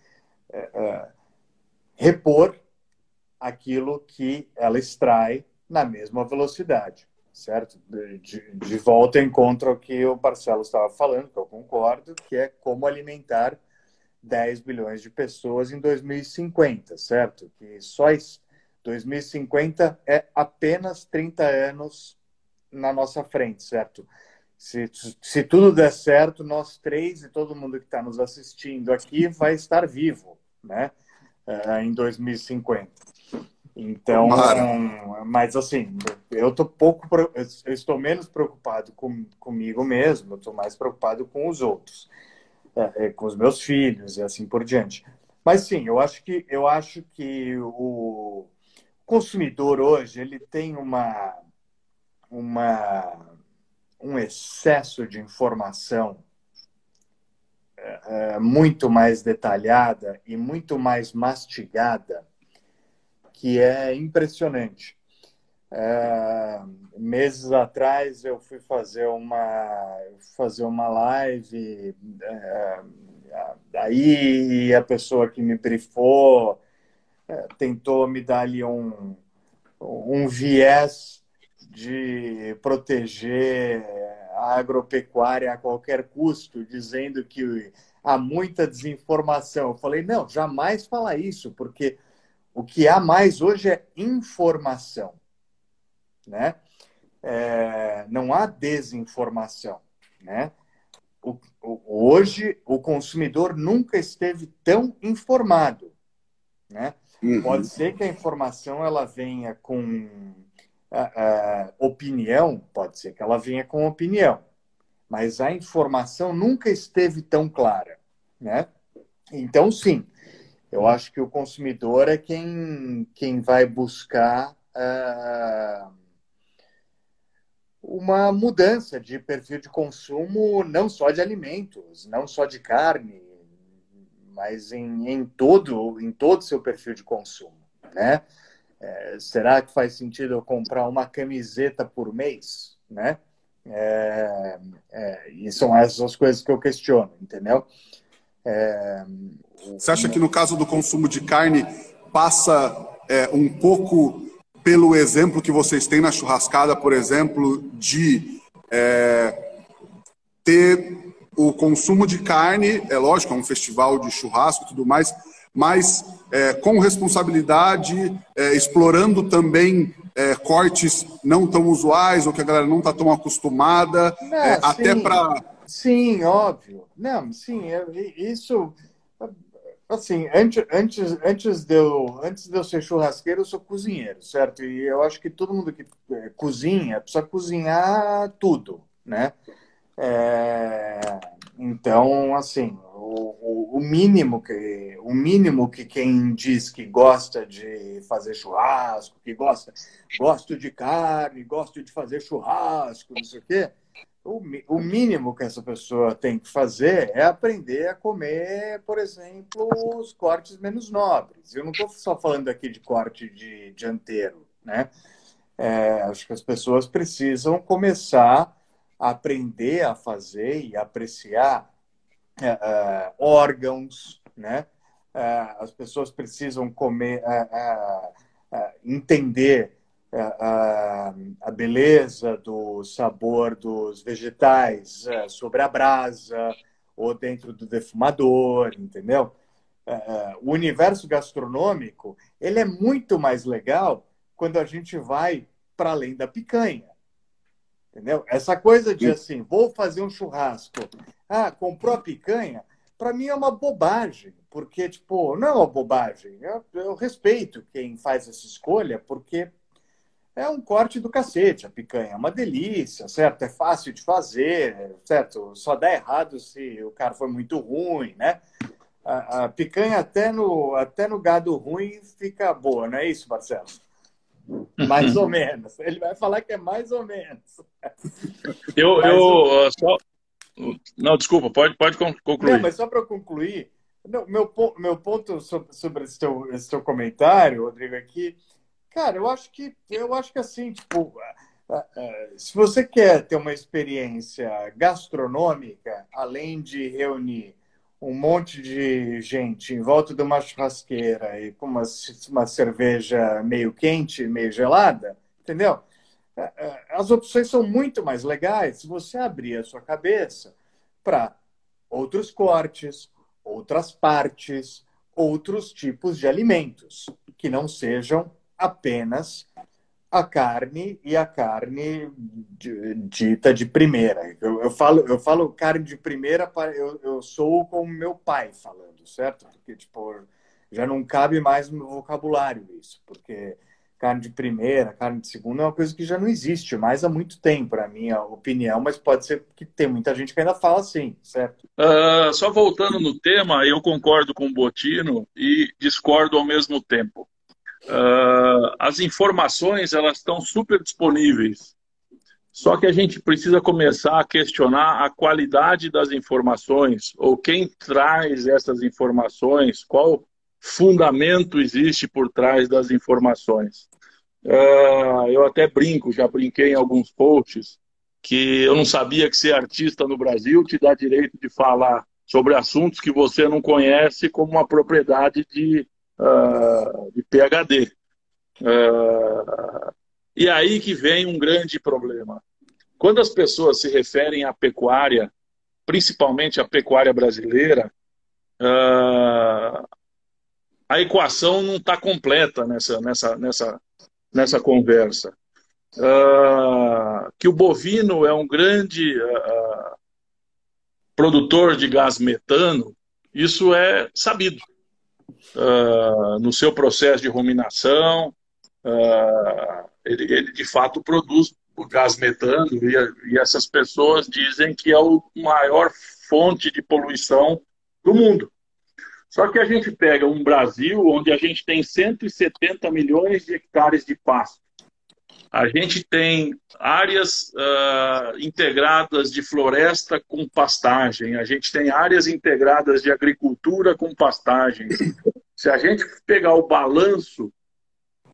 repor aquilo que ela extrai na mesma velocidade certo? De, de volta encontro ao que o Marcelo estava falando, que eu concordo, que é como alimentar 10 bilhões de pessoas em 2050, certo? Que só 2050 é apenas 30 anos na nossa frente, certo? Se, se tudo der certo, nós três e todo mundo que está nos assistindo aqui vai estar vivo, né? Uh, em 2050. Então, mas assim, eu tô pouco, eu estou menos preocupado com, comigo mesmo, eu estou mais preocupado com os outros, é, é, com os meus filhos e assim por diante. Mas sim, eu acho que eu acho que o consumidor hoje ele tem uma uma um excesso de informação é, muito mais detalhada e muito mais mastigada que é impressionante. É, meses atrás eu fui fazer uma fazer uma live é, aí a pessoa que me brifou é, tentou me dar ali um, um viés de proteger a agropecuária a qualquer custo, dizendo que há muita desinformação. Eu falei, não, jamais falar isso, porque o que há mais hoje é informação, né? É, não há desinformação, né? O, o, hoje o consumidor nunca esteve tão informado, né? Uhum. Pode ser que a informação ela venha com uh, uh, opinião, pode ser que ela venha com opinião, mas a informação nunca esteve tão clara, né? Então, sim, eu acho que o consumidor é quem, quem vai buscar uh, uma mudança de perfil de consumo, não só de alimentos, não só de carne, mas em, em todo em todo seu perfil de consumo, né? É, será que faz sentido eu comprar uma camiseta por mês, né? É, é, e são essas as coisas que eu questiono, entendeu? É, você acha que no caso do consumo de carne passa é, um pouco pelo exemplo que vocês têm na churrascada, por exemplo, de é, ter o consumo de carne, é lógico, é um festival de churrasco e tudo mais, mas é, com responsabilidade, é, explorando também é, cortes não tão usuais ou que a galera não está tão acostumada, é, até para. Sim, óbvio. Não, sim, isso Assim, antes, antes, antes, de eu, antes de eu ser churrasqueiro, eu sou cozinheiro, certo? E eu acho que todo mundo que é, cozinha precisa cozinhar tudo, né? É, então, assim, o, o, mínimo que o mínimo que quem diz que gosta de fazer churrasco, que gosta, gosto de carne, gosto de fazer churrasco, não sei o quê, o, o mínimo que essa pessoa tem que fazer é aprender a comer, por exemplo, os cortes menos nobres. Eu não estou só falando aqui de corte de dianteiro, né? É, acho que as pessoas precisam começar a aprender a fazer e apreciar é, órgãos, né? É, as pessoas precisam comer, entender a, beleza do sabor dos vegetais sobre a brasa ou dentro do defumador, entendeu? O universo gastronômico ele é muito mais legal quando a gente vai para além da picanha. Entendeu? Essa coisa de assim, vou fazer um churrasco. Ah, comprou a picanha? Para mim é uma bobagem, porque, tipo, não é uma bobagem. Eu, eu respeito quem faz essa escolha, porque é um corte do cacete, a picanha. É uma delícia, certo? É fácil de fazer, certo? Só dá errado se o cara for muito ruim, né? A, a picanha até no, até no gado ruim fica boa, não é isso, Marcelo? Mais ou menos. Ele vai falar que é mais ou menos. Eu, eu só... Não, desculpa, pode, pode concluir. Não, mas só para concluir, não, meu, meu ponto sobre, sobre esse, teu, esse teu comentário, Rodrigo, aqui, cara, eu acho que eu acho que assim, tipo, se você quer ter uma experiência gastronômica, além de reunir um monte de gente em volta de uma churrasqueira e com uma, uma cerveja meio quente, meio gelada, entendeu? É, é, as opções são muito mais legais se você abrir a sua cabeça para outros cortes, outras partes, outros tipos de alimentos que não sejam apenas a carne e a carne dita de primeira. Eu, eu, falo, eu falo carne de primeira, eu, eu sou como meu pai falando, certo? Porque, tipo, já não cabe mais no meu vocabulário isso, porque carne de primeira, carne de segunda é uma coisa que já não existe mais há muito tempo, na minha opinião, mas pode ser que tem muita gente que ainda fala assim, certo? Uh, só voltando no tema, eu concordo com o Botino e discordo ao mesmo tempo. Uh, as informações elas estão super disponíveis. Só que a gente precisa começar a questionar a qualidade das informações, ou quem traz essas informações, qual fundamento existe por trás das informações. Uh, eu até brinco, já brinquei em alguns posts, que eu não sabia que ser artista no Brasil te dá direito de falar sobre assuntos que você não conhece como uma propriedade de uh, de PhD. Uh, ah, e aí que vem um grande problema. Quando as pessoas se referem à pecuária, principalmente à pecuária brasileira, uh, a equação não está completa nessa, nessa, nessa, nessa conversa. Uh, que o bovino é um grande uh, produtor de gás metano, isso é sabido uh, no seu processo de ruminação, uh, ele, ele, de fato produz o gás metano e, e essas pessoas dizem que é o maior fonte de poluição do mundo. Só que a gente pega um Brasil onde a gente tem 170 milhões de hectares de pasto. A gente tem áreas uh, integradas de floresta com pastagem, a gente tem áreas integradas de agricultura com pastagem. Se a gente pegar o balanço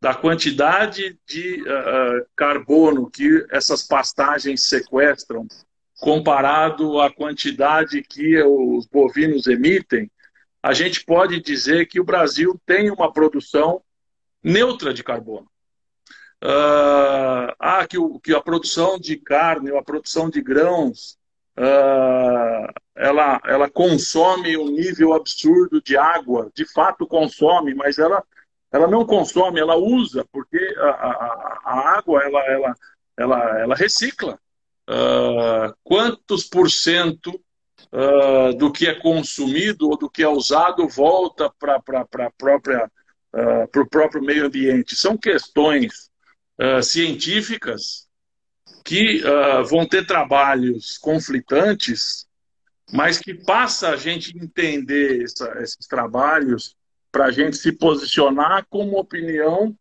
da quantidade de uh, carbono que essas pastagens sequestram, comparado à quantidade que os bovinos emitem, a gente pode dizer que o Brasil tem uma produção neutra de carbono. Uh, ah, que, o, que a produção de carne ou a produção de grãos uh, ela, ela consome um nível absurdo de água, de fato consome, mas ela, ela não consome, ela usa, porque a, a, a água ela, ela, ela, ela recicla. Uh, quantos por cento uh, do que é consumido ou do que é usado volta para a própria uh, para o próprio meio ambiente. São questões uh, científicas que vão ter trabalhos conflitantes, mas que passa a gente entender essa, esses trabalhos para a gente se posicionar com uma opinião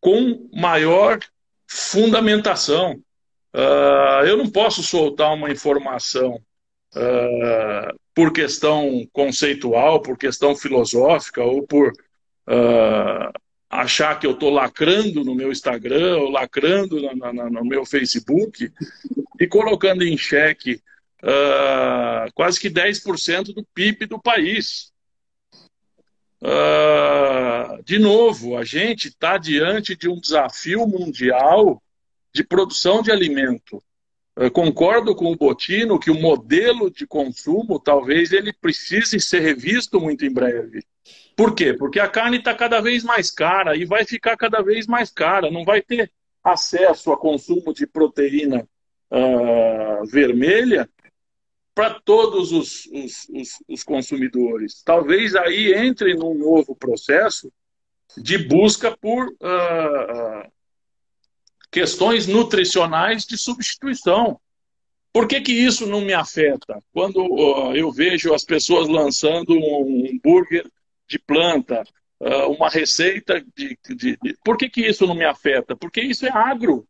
com maior fundamentação. Uh, eu não posso soltar uma informação uh, por questão conceitual, por questão filosófica ou por uh, achar que eu estou lacrando no meu Instagram ou lacrando na, na, no meu Facebook e colocando em xeque quase que 10% do PIB do país. de novo, a gente está diante de um desafio mundial de produção de alimento. Eu concordo com o Botino que o modelo de consumo talvez ele precise ser revisto muito em breve. Por quê? Porque a carne está cada vez mais cara e vai ficar cada vez mais cara. Não vai ter acesso a consumo de proteína uh, vermelha para todos os, os, os, os, consumidores. Talvez aí entre num novo processo de busca por uh, questões nutricionais de substituição. Por que, que isso não me afeta? Quando uh, eu vejo as pessoas lançando um hambúrguer de planta, uh, uma receita de, de, de, Por que, que isso não me afeta? Porque isso é agro.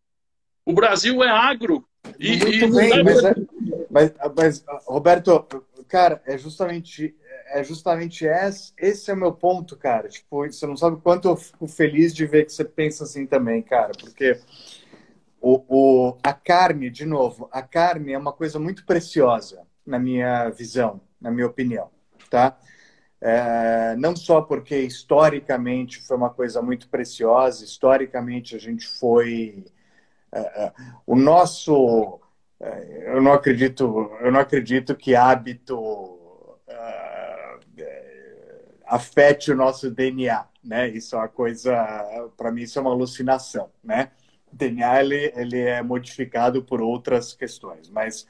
O Brasil é agro. E, Muito e bem, mas, é, mas, mas, Roberto, cara, é justamente é justamente esse, esse é o meu ponto, cara. Tipo, você não sabe quanto eu fico feliz de ver que você pensa assim também, cara, porque o, o, a carne, de novo, a carne é uma coisa muito preciosa na minha visão, na minha opinião, tá? É, não só porque historicamente foi uma coisa muito preciosa, historicamente a gente foi é, é o nosso é, eu não acredito eu não acredito que hábito afete o nosso DNA, né? Isso é uma coisa, para mim, isso é uma alucinação, né? O DNA ele, ele é modificado por outras questões, mas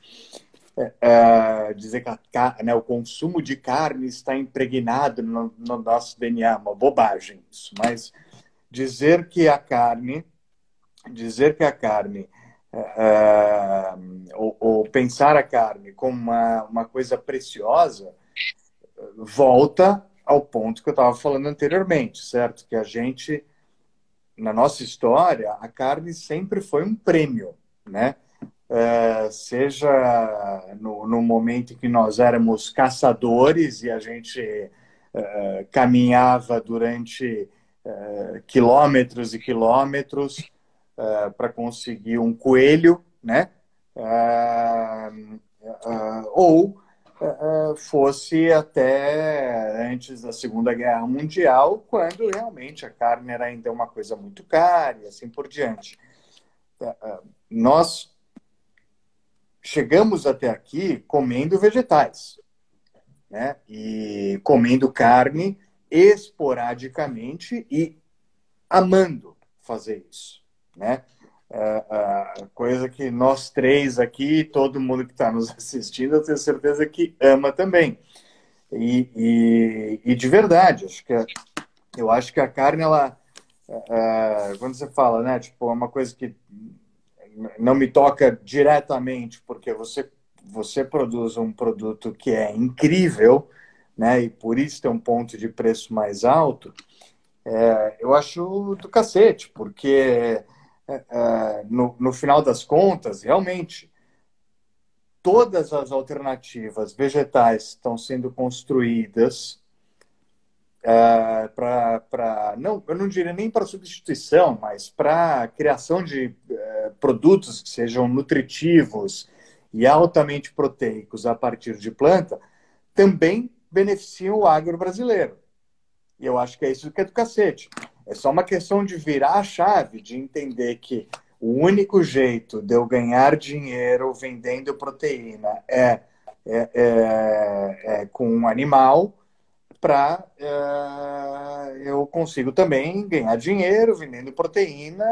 é, dizer que a, né, o consumo de carne está impregnado no, no nosso DNA, uma bobagem isso. Mas dizer que a carne, dizer que a carne é, é ou, ou, pensar a carne como uma, uma coisa preciosa volta ao ponto que eu estava falando anteriormente, certo? Que a gente, na nossa história, a carne sempre foi um prêmio, né? É, seja no, no, momento em que nós éramos caçadores e a gente é, caminhava durante é, quilômetros e quilômetros para conseguir um coelho, né? Ou fosse até antes da Segunda Guerra Mundial, quando realmente a carne era ainda uma coisa muito cara e assim por diante. Nós chegamos até aqui comendo vegetais, né? E comendo carne esporadicamente e amando fazer isso, né? Uh, uh, coisa que nós três aqui, todo mundo que está nos assistindo, eu tenho certeza que ama também. E, e, e de verdade, acho que eu acho que a carne, ela, uh, quando você fala, né, tipo, é uma coisa que não me toca diretamente, porque você, você produz um produto que é incrível, né, e por isso tem um ponto de preço mais alto, é, eu acho do cacete, porque é, é, no, no final das contas, realmente, todas as alternativas vegetais estão sendo construídas é, para não eu não diria nem para substituição mas para criação de é, produtos que sejam nutritivos e altamente proteicos a partir de planta também beneficiam o agro brasileiro. E eu acho que é isso que é do cacete. É só uma questão de virar a chave, de entender que o único jeito de eu ganhar dinheiro vendendo proteína é, é, é, é com um animal para é, eu consigo também ganhar dinheiro vendendo proteína,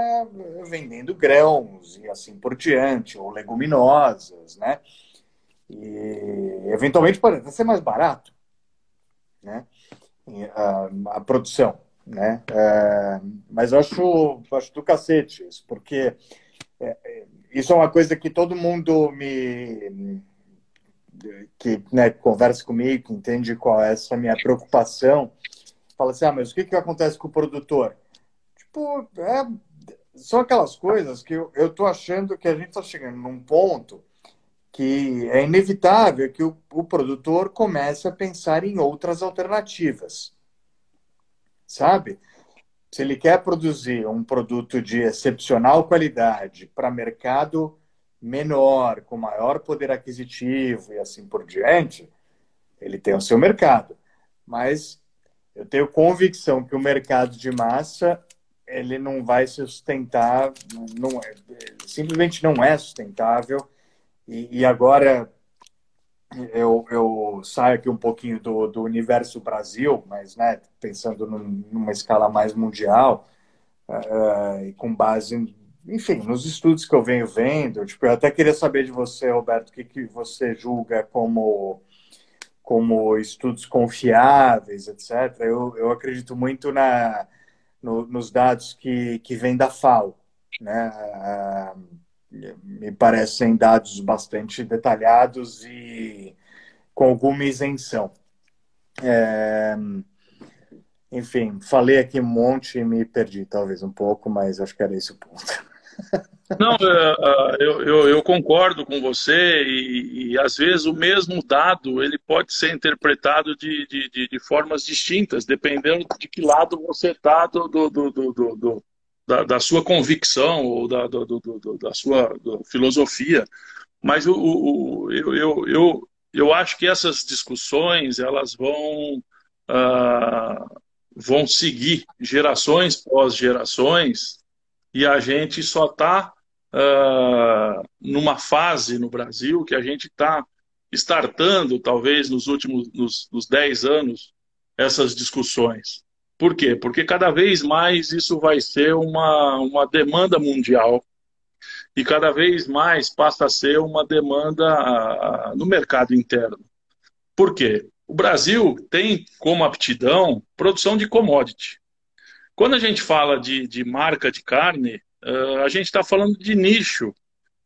vendendo grãos e assim por diante, ou leguminosas, né? E eventualmente pode até ser mais barato, né? A, a produção, né? É, mas eu acho, acho do cacete isso, porque é, isso é uma coisa que todo mundo me que né, conversa comigo, que entende qual é essa minha preocupação, fala assim, ah, mas o que, que acontece com o produtor? Tipo, é, são aquelas coisas que eu, tô achando que a gente está chegando num ponto que é inevitável que o, o produtor comece a pensar em outras alternativas, sabe? Se ele quer produzir um produto de excepcional qualidade para mercado menor, com maior poder aquisitivo e assim por diante, ele tem o seu mercado. Mas eu tenho convicção que o mercado de massa ele não vai se sustentar, não é, simplesmente não é sustentável. E, e agora eu, eu, saio aqui um pouquinho do, do universo Brasil, mas né, pensando num, numa escala mais mundial, uh, e com base enfim, nos estudos que eu venho vendo, tipo, eu até queria saber de você, Roberto, o que, que você julga como, como estudos confiáveis, etc. Eu, eu acredito muito na, no, nos dados que, que vêm da FAO, né? Me parecem dados bastante detalhados e com alguma isenção. É... Enfim, falei aqui um monte e me perdi, talvez um pouco, mas acho que era esse o ponto. Não, é, é, eu, eu, eu, concordo com você e, e, às vezes o mesmo dado ele pode ser interpretado de, de, de, formas distintas, dependendo de que lado você está do, do, do, do da, da, sua convicção ou da, do, do, da sua filosofia. Mas o, o, eu, eu, eu, eu acho que essas discussões elas vão, uh, vão seguir gerações pós gerações e a gente só está uh, ah, numa fase no Brasil que a gente está startando, talvez nos últimos nos, nos 10 anos, essas discussões. Por quê? Porque cada vez mais isso vai ser uma, uma demanda mundial e cada vez mais passa a ser uma demanda uh, no mercado interno. Por quê? O Brasil tem como aptidão produção de commodity. Quando a gente fala de, de marca de carne, uh, a gente está falando de nicho.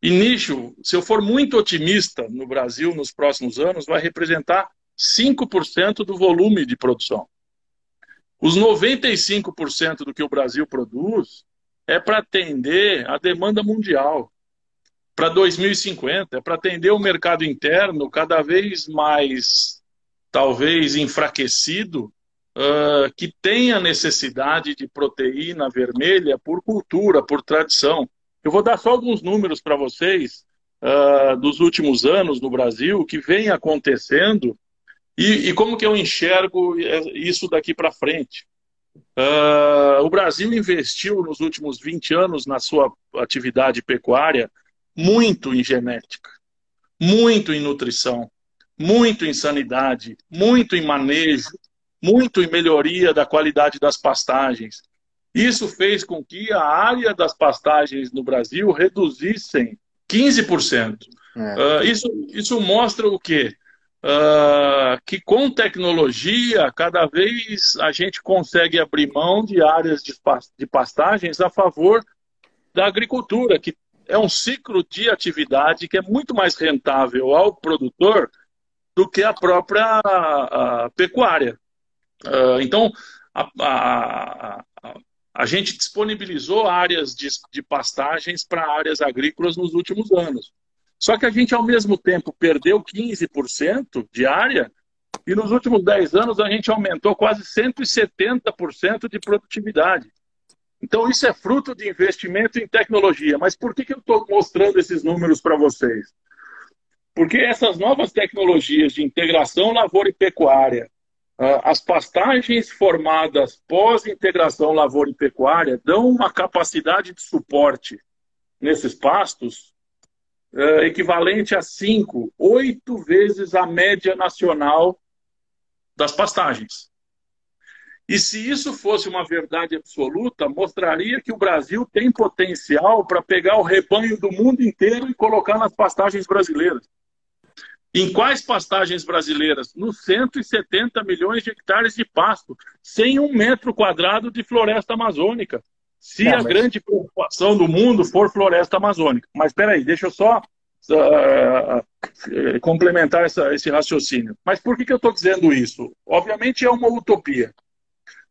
E nicho, se eu for muito otimista no Brasil nos próximos anos, vai representar 5% do volume de produção. Os 95% do que o Brasil produz é para atender a demanda mundial. Para 2050, é para atender o mercado interno cada vez mais, talvez, enfraquecido que tem a necessidade de proteína vermelha por cultura, por tradição. Eu vou dar só alguns números para vocês uh, dos últimos anos no Brasil, que vem acontecendo e, e, como que eu enxergo isso daqui para frente. Uh, o Brasil investiu nos últimos 20 anos na sua atividade pecuária muito em genética, muito em nutrição, muito em sanidade, muito em manejo, muito em melhoria da qualidade das pastagens. Isso fez com que a área das pastagens no Brasil reduzissem 15%. É. Uh, isso, isso mostra o quê? Uh, que com tecnologia, cada vez a gente consegue abrir mão de áreas de, de pastagens a favor da agricultura, que é um ciclo de atividade que é muito mais rentável ao produtor do que a própria a, a pecuária. Uh, então, a, a, a, a, gente disponibilizou áreas de, de pastagens para áreas agrícolas nos últimos anos. Só que a gente, ao mesmo tempo, perdeu 15% de área e nos últimos 10 anos a gente aumentou quase 170% de produtividade. Então, isso é fruto de investimento em tecnologia. Mas por que, que eu estou mostrando esses números para vocês? Porque essas novas tecnologias de integração lavoura e pecuária, as pastagens formadas pós-integração lavoura e pecuária dão uma capacidade de suporte nesses pastos uh, equivalente a 5, 8 vezes a média nacional das pastagens. E se isso fosse uma verdade absoluta, mostraria que o Brasil tem potencial para pegar o rebanho do mundo inteiro e colocar nas pastagens brasileiras. Em quais pastagens brasileiras? Nos 170 milhões de hectares de pasto, sem um metro quadrado de floresta amazônica. Se a mas... grande preocupação do mundo for floresta amazônica. Mas espera aí, deixa eu só uh, complementar essa, esse raciocínio. Mas por que, que eu estou dizendo isso? Obviamente é uma utopia.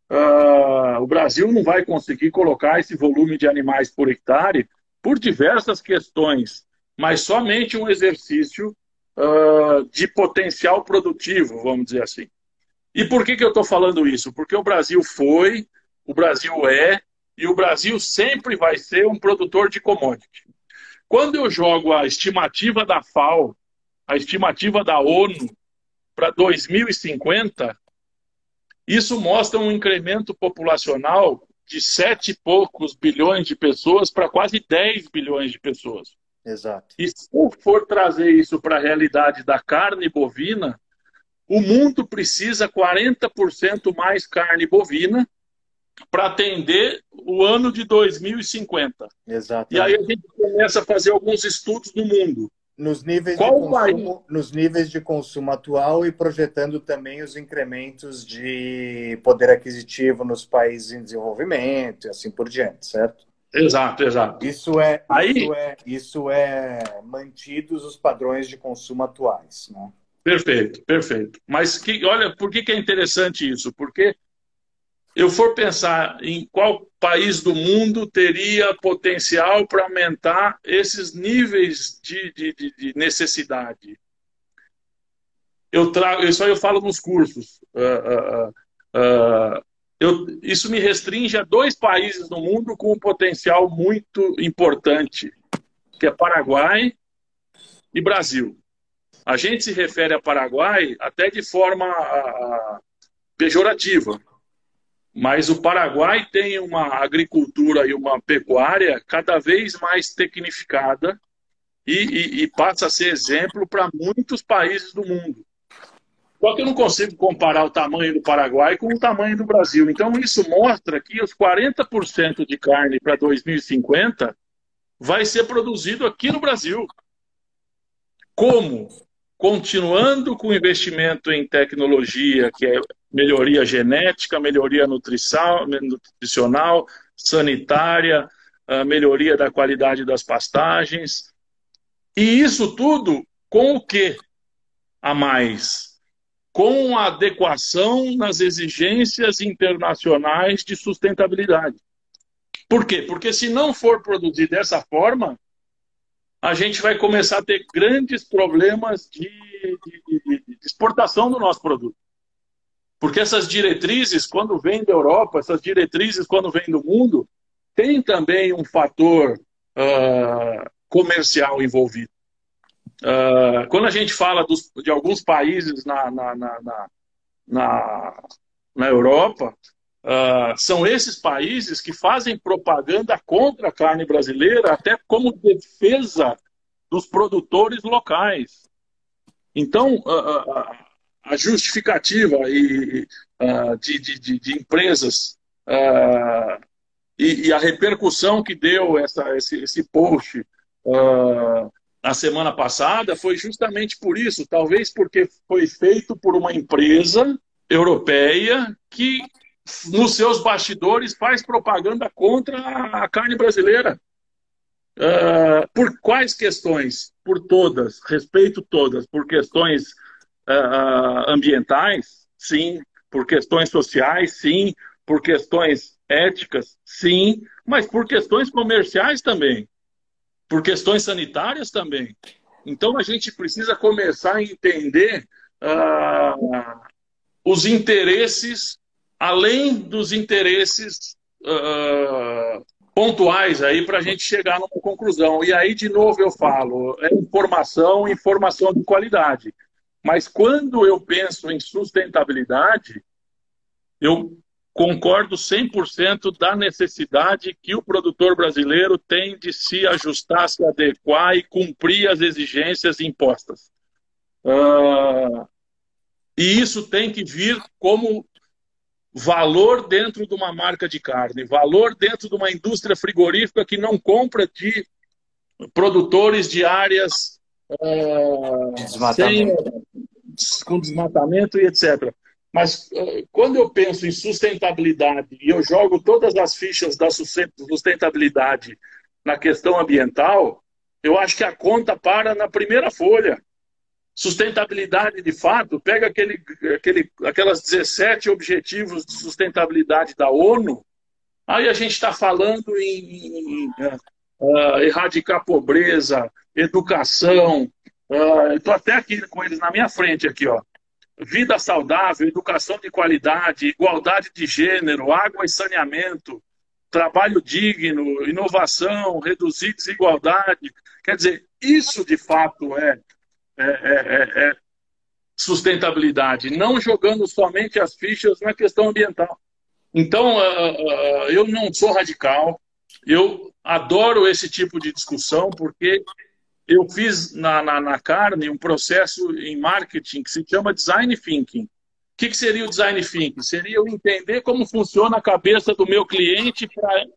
Uh, o Brasil não vai conseguir colocar esse volume de animais por hectare por diversas questões, mas somente um exercício uh, de potencial produtivo, vamos dizer assim. E por que, que eu estou falando isso? Porque o Brasil foi, o Brasil é, e o Brasil sempre vai ser um produtor de commodity. Quando eu jogo a estimativa da FAO, a estimativa da ONU para 2050, isso mostra um incremento populacional de sete e poucos bilhões de pessoas para quase 10 bilhões de pessoas. Exato. E se for trazer isso para a realidade da carne bovina, o mundo precisa 40% mais carne bovina para atender o ano de 2050. Exato. E aí a gente começa a fazer alguns estudos no mundo. Nos níveis, de consumo, nos níveis de consumo atual e projetando também os incrementos de poder aquisitivo nos países em desenvolvimento e assim por diante, certo? Exato, exato. Isso é, Aí... isso é, isso é mantidos os padrões de consumo atuais, né? Perfeito, perfeito. Mas que, olha, por que, que é interessante isso? Porque eu for pensar em qual país do mundo teria potencial para aumentar esses níveis de, de, de, necessidade, eu trago, isso aí eu falo nos cursos. Uh, uh, uh, eu, isso me restringe a dois países no mundo com um potencial muito importante, que é Paraguai e Brasil. A gente se refere a Paraguai até de forma a, pejorativa, mas o Paraguai tem uma agricultura e uma pecuária cada vez mais tecnificada e, e, e passa a ser exemplo para muitos países do mundo. Só que eu não consigo comparar o tamanho do Paraguai com o tamanho do Brasil. Então, isso mostra que os 40% de carne para 2050 vai ser produzido aqui no Brasil. Como? Continuando com o investimento em tecnologia, que é melhoria genética, melhoria nutricional, sanitária, melhoria da qualidade das pastagens. E isso tudo com o que a mais? Com adequação nas exigências internacionais de sustentabilidade. Por quê? Porque se não for produzir dessa forma, a gente vai começar a ter grandes problemas de, de, de, de exportação do nosso produto. Porque essas diretrizes, quando vêm da Europa, essas diretrizes, quando vêm do mundo, tem também um fator uh, comercial envolvido. Uh, quando a gente fala dos, de alguns países na, na, na, na, na Europa, uh, são esses países que fazem propaganda contra a carne brasileira, até como defesa dos produtores locais. Então, uh, a justificativa e, de, de, de, empresas e, e, a repercussão que deu essa, esse, esse post na semana passada foi justamente por isso, talvez porque foi feito por uma empresa europeia que nos seus bastidores faz propaganda contra a carne brasileira. Uh, por quais questões? Por todas, respeito todas. Por questões uh, ambientais, sim. Por questões sociais, sim. Por questões éticas, sim. Mas por questões comerciais também por questões sanitárias também. Então a gente precisa começar a entender uh, os interesses, além dos interesses uh, pontuais aí para a gente chegar numa conclusão. E aí, de novo, eu falo, é informação, informação de qualidade. Mas quando eu penso em sustentabilidade, eu concordo 100% da necessidade que o produtor brasileiro tem de se ajustar, se adequar e cumprir as exigências impostas. Uh, e isso tem que vir como valor dentro de uma marca de carne, valor dentro de uma indústria frigorífica que não compra de produtores de áreas uh, desmatamento. Sem, com desmatamento e etc. Mas uh, quando eu penso em sustentabilidade e eu jogo todas as fichas da sustentabilidade na questão ambiental, eu acho que a conta para na primeira folha. Sustentabilidade, de fato, pega aquele, aquele, aquelas 17 objetivos de sustentabilidade da ONU, aí a gente está falando em, em uh, erradicar pobreza, educação. Uh, Estou até aqui com eles na minha frente, aqui, ó. Vida saudável, educação de qualidade, igualdade de gênero, água e saneamento, trabalho digno, inovação, reduzir desigualdade. Quer dizer, isso de fato é, é, é, é, sustentabilidade, não jogando somente as fichas na questão ambiental. Então, uh, uh, eu não sou radical, eu adoro esse tipo de discussão, porque eu fiz na, na, na carne um processo em marketing que se chama design thinking que, que seria o design thinking? Seria eu entender como funciona a cabeça do meu cliente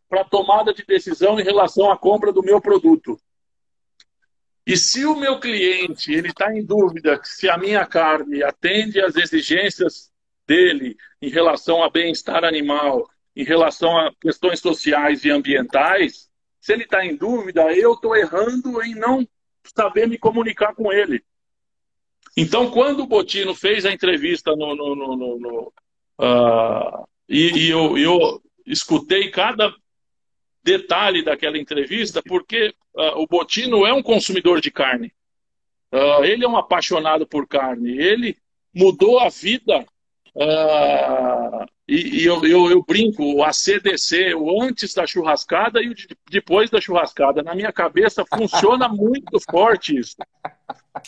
para a tomada de decisão em relação à compra do meu produto. E se o meu cliente ele está em dúvida se a minha carne atende às exigências dele em relação a bem-estar animal, em relação a questões sociais e ambientais, se ele está em dúvida, eu estou errando em não saber me comunicar com ele. Então, quando o Botino fez a entrevista no, no, no, no uh, e, e eu, eu, escutei cada detalhe daquela entrevista, porque uh, o Botino é um consumidor de carne. Uh, ele é um apaixonado por carne. Ele mudou a vida. E, e eu, eu, eu, brinco, o ACDC, o antes da churrascada e o de, depois da churrascada. Na minha cabeça funciona muito forte isso.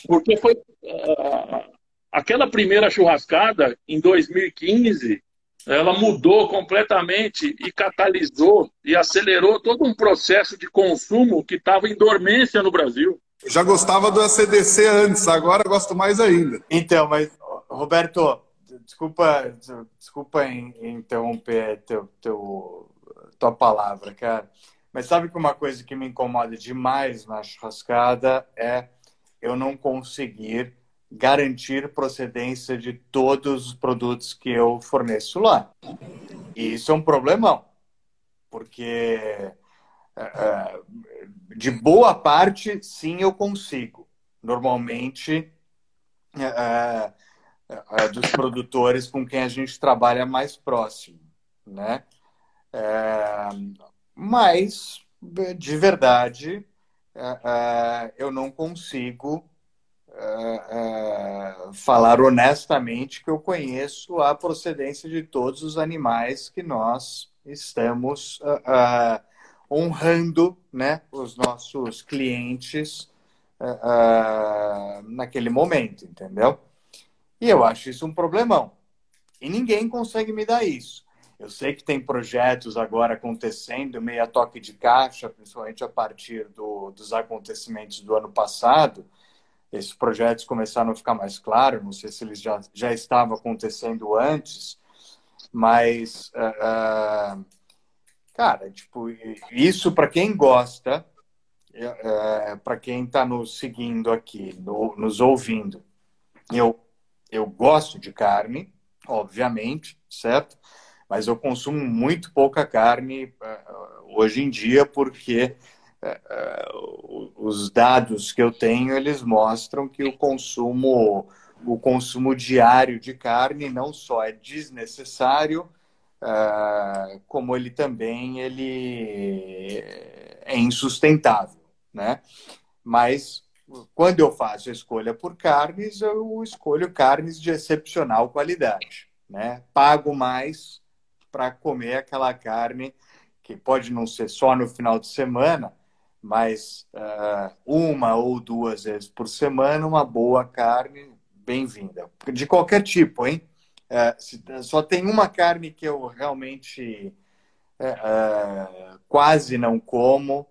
Porque foi uh, aquela primeira churrascada em 2015, ela mudou completamente e catalisou e acelerou todo um processo de consumo que estava em dormência no Brasil. Eu já gostava do ACDC antes, agora gosto mais ainda. Então, mas Roberto, desculpa, desculpa interromper teu, teu, tua palavra, cara. Mas sabe que uma coisa que me incomoda demais na churrascada é eu não conseguir garantir procedência de todos os produtos que eu forneço lá. E isso é um problemão, porque é, é, de boa parte, sim, eu consigo. Normalmente, é, dos produtores com quem a gente trabalha mais próximo, né? mas, de verdade, uh, eu não consigo uh, falar honestamente que eu conheço a procedência de todos os animais que nós estamos honrando né, os nossos clientes naquele momento, entendeu? E eu acho isso um problemão. E ninguém consegue me dar isso. Eu sei que tem projetos agora acontecendo, meio a toque de caixa, principalmente a partir do, dos acontecimentos do ano passado. Esses projetos começaram a ficar mais claros, não sei se eles já, já estavam acontecendo antes, mas, uh, uh, cara, tipo, isso para quem gosta, uh, para quem está nos seguindo aqui, no, nos ouvindo, eu, eu gosto de carne, obviamente, certo? mas eu consumo muito pouca carne uh, hoje em dia porque uh, os dados que eu tenho eles mostram que o consumo o consumo diário de carne não só é desnecessário como ele também ele é insustentável né mas quando eu faço a escolha por carnes eu escolho carnes de excepcional qualidade né pago mais para comer aquela carne que pode não ser só no final de semana, mas uh, uma ou duas vezes por semana, uma boa carne bem-vinda. De qualquer tipo, hein? Uh, se, só tem uma carne que eu realmente uh, quase não como,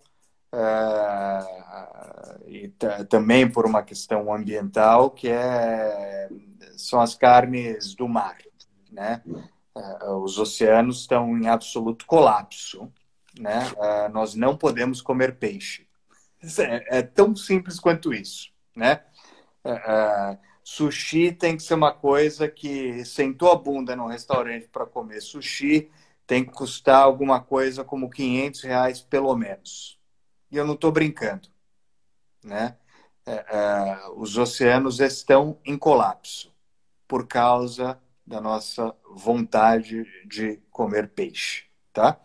e também por uma questão ambiental, que é, são as carnes do mar, né? É, os oceanos estão em absoluto colapso. Né? É, nós não podemos comer peixe. É, é tão simples quanto isso. né? Sushi tem que ser uma coisa que sentou a bunda no restaurante para comer sushi tem que custar alguma coisa como 500 reais pelo menos. E eu não estou brincando, né? É, é, os oceanos estão em colapso por causa da nossa vontade de comer peixe, tá?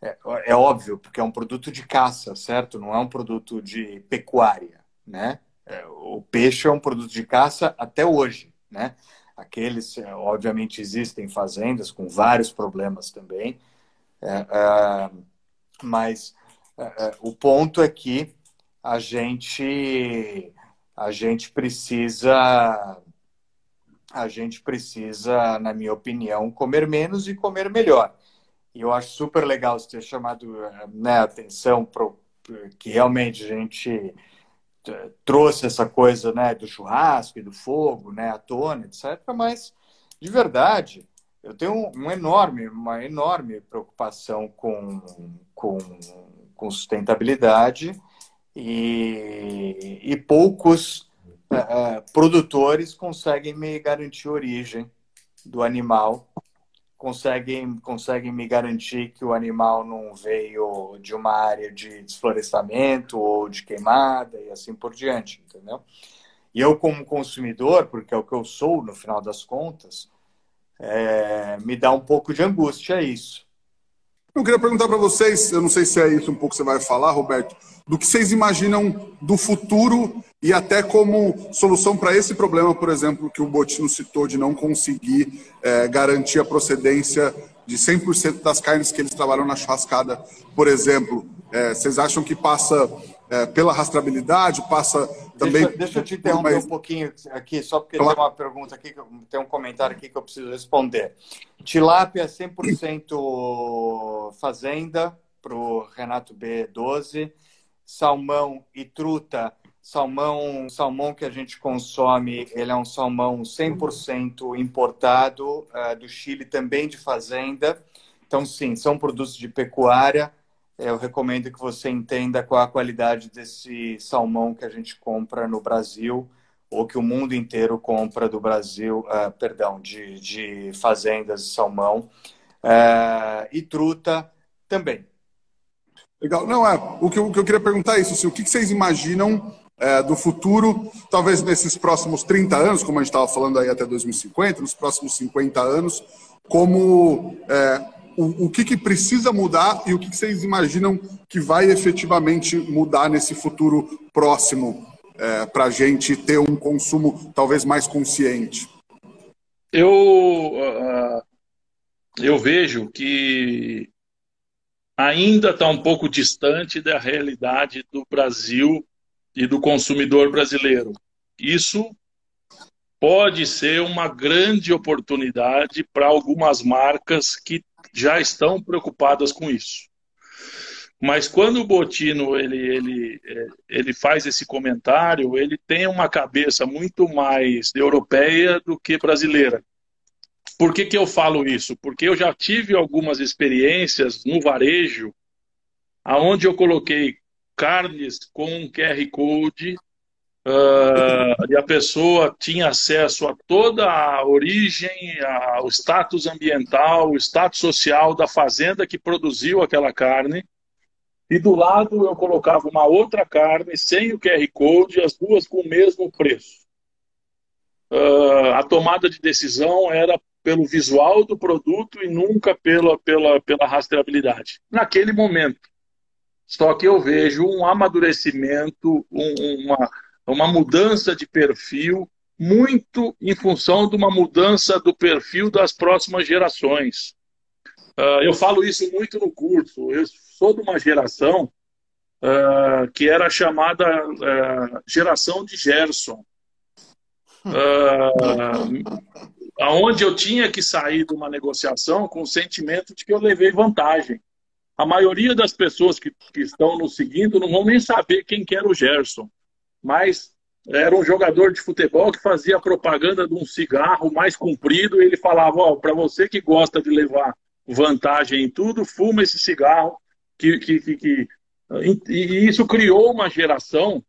É, é, óbvio, porque é um produto de caça, certo? Não é um produto de pecuária, né? É, o peixe é um produto de caça até hoje, né? Aqueles, é, obviamente, existem fazendas com vários problemas também, é, mas o ponto é que a gente a gente precisa a gente precisa, na minha opinião, comer menos e comer melhor. E eu acho super legal você ter chamado né, atenção que realmente a gente trouxe essa coisa né, do churrasco e do fogo né, à tona, etc. Mas, de verdade, eu tenho um enorme, uma enorme preocupação com, com, com sustentabilidade e, e poucos uh, produtores conseguem me garantir a origem do animal, conseguem, conseguem me garantir que o animal não veio de uma área de desflorestamento ou de queimada e assim por diante, entendeu? E eu, como consumidor, porque é o que eu sou no final das contas, é, me dá um pouco de angústia isso. Eu queria perguntar para vocês, eu não sei se é isso um pouco que você vai falar, Roberto, do que vocês imaginam do futuro e até como solução para esse problema, por exemplo, que o Botino citou de não conseguir é, garantir a procedência de 100% das carnes que eles trabalham na churrascada, por exemplo. É, vocês acham que passa é, pela rastreabilidade, passa também... Deixa, deixa eu te interromper mais... um pouquinho aqui, só porque claro. tem uma pergunta aqui, tem um comentário aqui que eu preciso responder. Tilápia 100% fazenda, para o Renato B12 salmão e truta. Salmão, salmão que a gente consome, ele é um salmão 100% importado uh, do Chile, também de fazenda. Então, sim, são produtos de pecuária. Eu recomendo que você entenda qual a qualidade desse salmão que a gente compra no Brasil ou que o mundo inteiro compra do Brasil, uh, perdão, de, de fazendas de salmão. Uh, e truta também. Legal. Não, é. O que eu, o que eu queria perguntar é isso: assim, o que, que vocês imaginam é, do futuro, talvez nesses próximos 30 anos, como a gente estava falando aí até 2050, nos próximos 50 anos, como é, o, o que, que precisa mudar e o que, que vocês imaginam que vai efetivamente mudar nesse futuro próximo é, para a gente ter um consumo talvez mais consciente? Eu, uh, eu vejo que ainda está um pouco distante da realidade do Brasil e do consumidor brasileiro. Isso pode ser uma grande oportunidade para algumas marcas que já estão preocupadas com isso. Mas quando o Botino ele, ele, ele faz esse comentário, ele tem uma cabeça muito mais europeia do que brasileira. Por que, que eu falo isso? Porque eu já tive algumas experiências no varejo, aonde eu coloquei carnes com um QR Code uh, e a pessoa tinha acesso a toda a origem, a, o status ambiental, o status social da fazenda que produziu aquela carne. E do lado eu colocava uma outra carne sem o QR Code, as duas com o mesmo preço. Uh, a tomada de decisão era pelo visual do produto e nunca pela, pela, pela rastreabilidade. Naquele momento. Só que eu vejo um amadurecimento, um, uma, uma mudança de perfil, muito em função de uma mudança do perfil das próximas gerações. Uh, eu falo isso muito no curso. Eu sou de uma geração uh, que era chamada uh, geração de Gerson. Aonde eu tinha que sair de uma negociação com o sentimento de que eu levei vantagem. A maioria das pessoas que, que estão nos seguindo não vão nem saber quem que era o Gerson, mas era um jogador de futebol que fazia propaganda de um cigarro mais comprido e ele falava, ó, oh, para você que gosta de levar vantagem em tudo, fuma esse cigarro que, que, que, que... E isso criou uma geração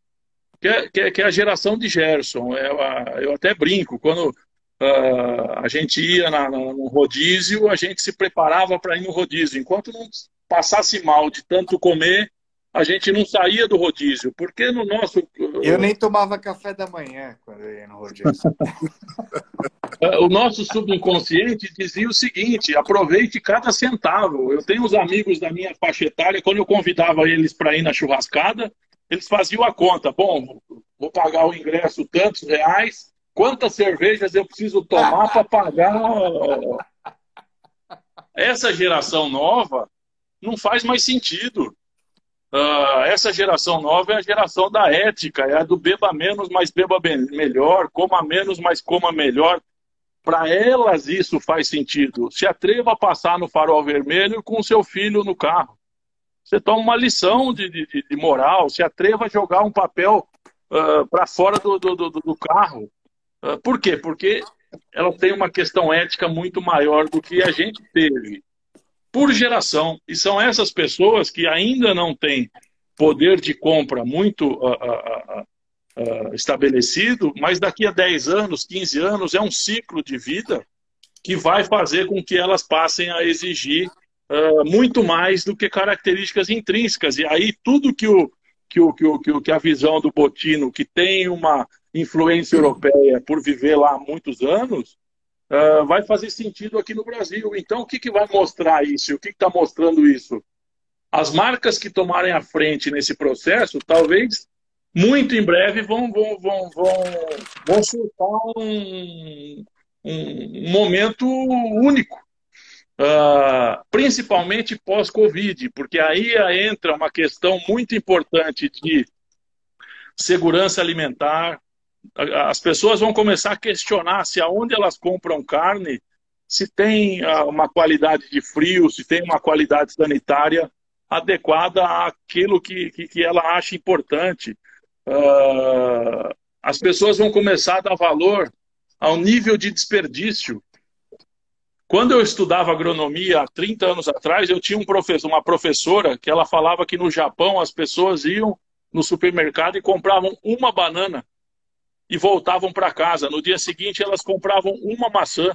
que é, que é, que é a geração de Gerson. Eu, é eu até brinco, quando uh, a gente ia na, na, no rodízio, a gente se preparava para ir no rodízio. Enquanto não passasse mal de tanto comer, a gente não saía do rodízio, porque no nosso. Eu nem tomava café da manhã quando eu ia no rodízio. o nosso subconsciente dizia o seguinte: aproveite cada centavo. Eu tenho uns amigos da minha faixa etária, quando eu convidava eles para ir na churrascada, eles faziam a conta. Bom, vou pagar o ingresso tantos reais, quantas cervejas eu preciso tomar para pagar. Essa geração nova não faz mais sentido. Uh, essa geração nova é a geração da ética, é a do beba menos, mas beba melhor, coma menos, mas coma melhor. Para elas isso faz sentido. Se atreva a passar no farol vermelho com seu filho no carro. Você toma uma lição de, de, de moral, se atreva a jogar um papel uh, ah, para fora do, do, do, do carro. Uh, por quê? Porque ela tem uma questão ética muito maior do que a gente teve por geração. E são essas pessoas que ainda não têm poder de compra muito uh, uh, uh, estabelecido, mas daqui a 10 anos, 15 anos, é um ciclo de vida que vai fazer com que elas passem a exigir muito mais do que características intrínsecas. E aí tudo que, o, que, o, que, o, que a visão do Botino, que tem uma influência europeia por viver lá há muitos anos, uh, vai fazer sentido aqui no Brasil. Então, o que, que vai mostrar isso? O que está mostrando isso? As marcas que tomarem a frente nesse processo, talvez muito em breve vão, vão, vão, vão, vão um, um, momento único. Uh, principalmente pós-Covid, porque aí entra uma questão muito importante de segurança alimentar, as pessoas vão começar a questionar se aonde elas compram carne, se tem ah, uma qualidade de frio, se tem uma qualidade sanitária adequada àquilo que, que, que ela acha importante. Uh, as pessoas vão começar a dar valor ao nível de desperdício. Quando eu estudava agronomia há 30 anos atrás, eu tinha um professor, uma professora que ela falava que no Japão as pessoas iam no supermercado e compravam uma banana e voltavam para casa. No dia seguinte, elas compravam uma maçã.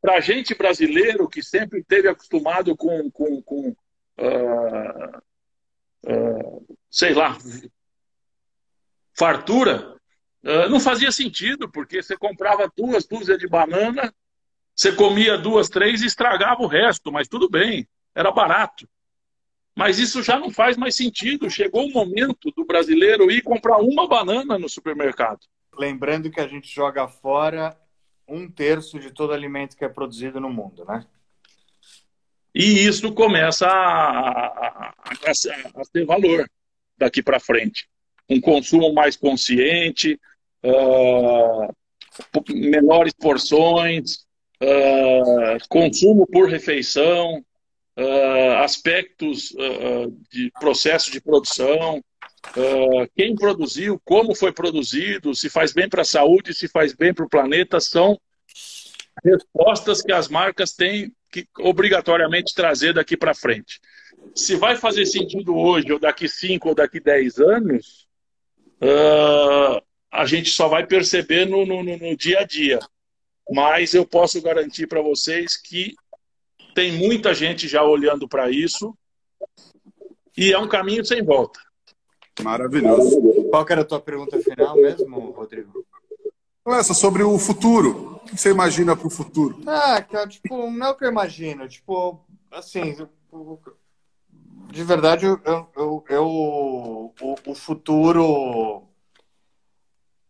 Para a gente brasileiro, que sempre esteve acostumado com, com, com uh, uh, sei lá, fartura, uh, não fazia sentido, porque você comprava duas dúzias de banana, você comia duas, três e estragava o resto, mas tudo bem, era barato. Mas isso já não faz mais sentido. Chegou o momento do brasileiro ir comprar uma banana no supermercado. Lembrando que a gente joga fora um terço de todo alimento que é produzido no mundo, né? E isso começa a, a, a, a ter valor daqui para frente. Um consumo mais consciente, uh, menores porções, uh, consumo por refeição, uh, aspectos de processo de produção, Uh, quem produziu, como foi produzido, se faz bem para a saúde, se faz bem para o planeta, são respostas que as marcas têm que obrigatoriamente trazer daqui para frente. Se vai fazer sentido hoje, ou daqui 5 ou daqui 10 anos, uh, a gente só vai perceber no, no, no dia a dia. Mas eu posso garantir para vocês que tem muita gente já olhando para isso e é um caminho sem volta. Maravilhoso. Qual era a tua pergunta final mesmo, Rodrigo? Essa sobre o futuro. O que você imagina para o futuro? Ah, cara, tipo, não é o que eu imagino. Tipo, assim, de verdade, eu, eu, eu o, o futuro.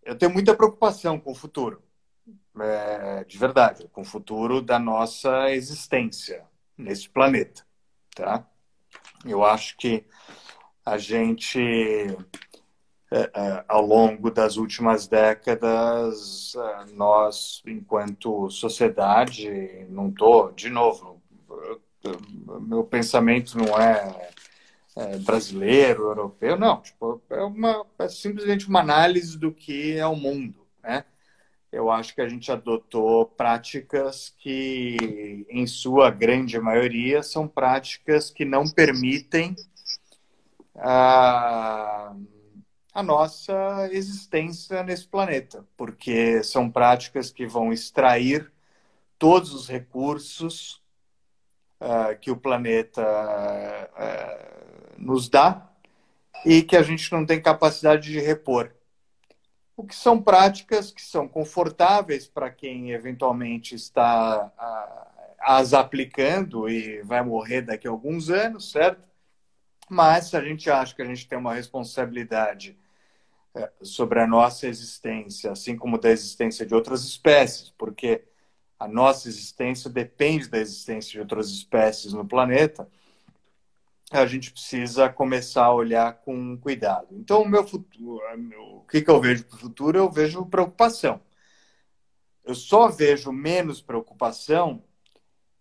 Eu tenho muita preocupação com o futuro. É, de verdade, com o futuro da nossa existência nesse planeta. Tá? Eu acho que a gente, é, é, ao longo das últimas décadas, é, nós, enquanto sociedade, não estou, de novo, meu pensamento não é, brasileiro, europeu, não. Tipo, é, uma, é simplesmente uma análise do que é o mundo, né? Eu acho que a gente adotou práticas que, em sua grande maioria, são práticas que não permitem a, a nossa existência nesse planeta, porque são práticas que vão extrair todos os recursos uh, que o planeta uh, nos dá e que a gente não tem capacidade de repor. O que são práticas que são confortáveis para quem eventualmente está uh, as aplicando e vai morrer daqui a alguns anos, certo? Mas se a gente acha que a gente tem uma responsabilidade é, sobre a nossa existência, assim como da existência de outras espécies, porque a nossa existência depende da existência de outras espécies no planeta, a gente precisa começar a olhar com cuidado. Então, o meu futuro, o que, que eu vejo para o futuro? Eu vejo preocupação. Eu só vejo menos preocupação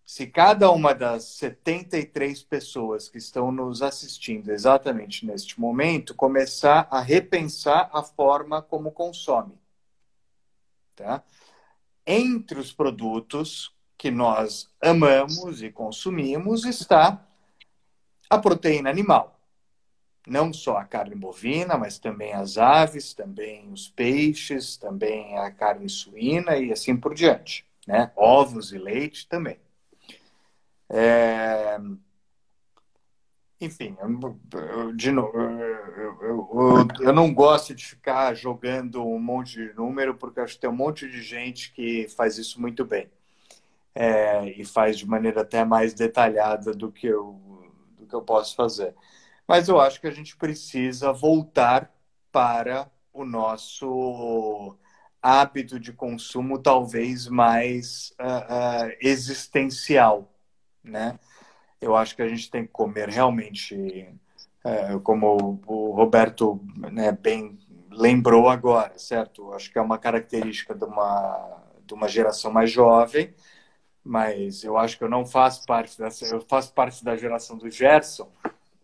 se cada uma das 73 pessoas que estão nos assistindo exatamente neste momento começar a repensar a forma como consome. Tá? Entre os produtos que nós amamos e consumimos está a proteína animal. Não só a carne bovina, mas também as aves, também os peixes, também a carne suína e assim por diante. Né? Ovos e leite também. É... Enfim, eu, de novo, eu, eu, eu, não gosto de ficar jogando um monte de número, porque acho que tem um monte de gente que faz isso muito bem. É, e faz de maneira até mais detalhada do que, eu, do que eu posso fazer. Mas eu acho que a gente precisa voltar para o nosso hábito de consumo talvez mais uh, uh, existencial né? Eu acho que a gente tem que comer realmente, é, como o Roberto né, bem lembrou agora, certo? Acho que é uma característica de uma, de uma geração mais jovem, mas eu acho que eu não faço parte dessa, eu faço parte da geração do Gerson,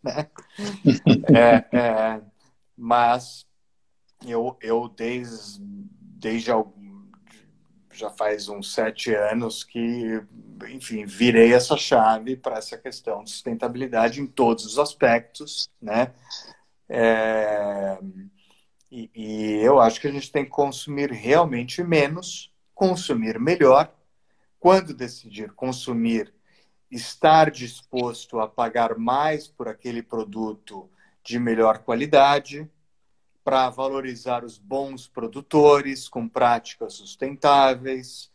né? é, é, mas eu, eu desde, desde já faz uns sete anos que, enfim, virei essa chave para essa questão de sustentabilidade em todos os aspectos, né? É... E, e eu acho que a gente tem que consumir realmente menos, consumir melhor. Quando decidir consumir, estar disposto a pagar mais por aquele produto de melhor qualidade, para valorizar os bons produtores com práticas sustentáveis,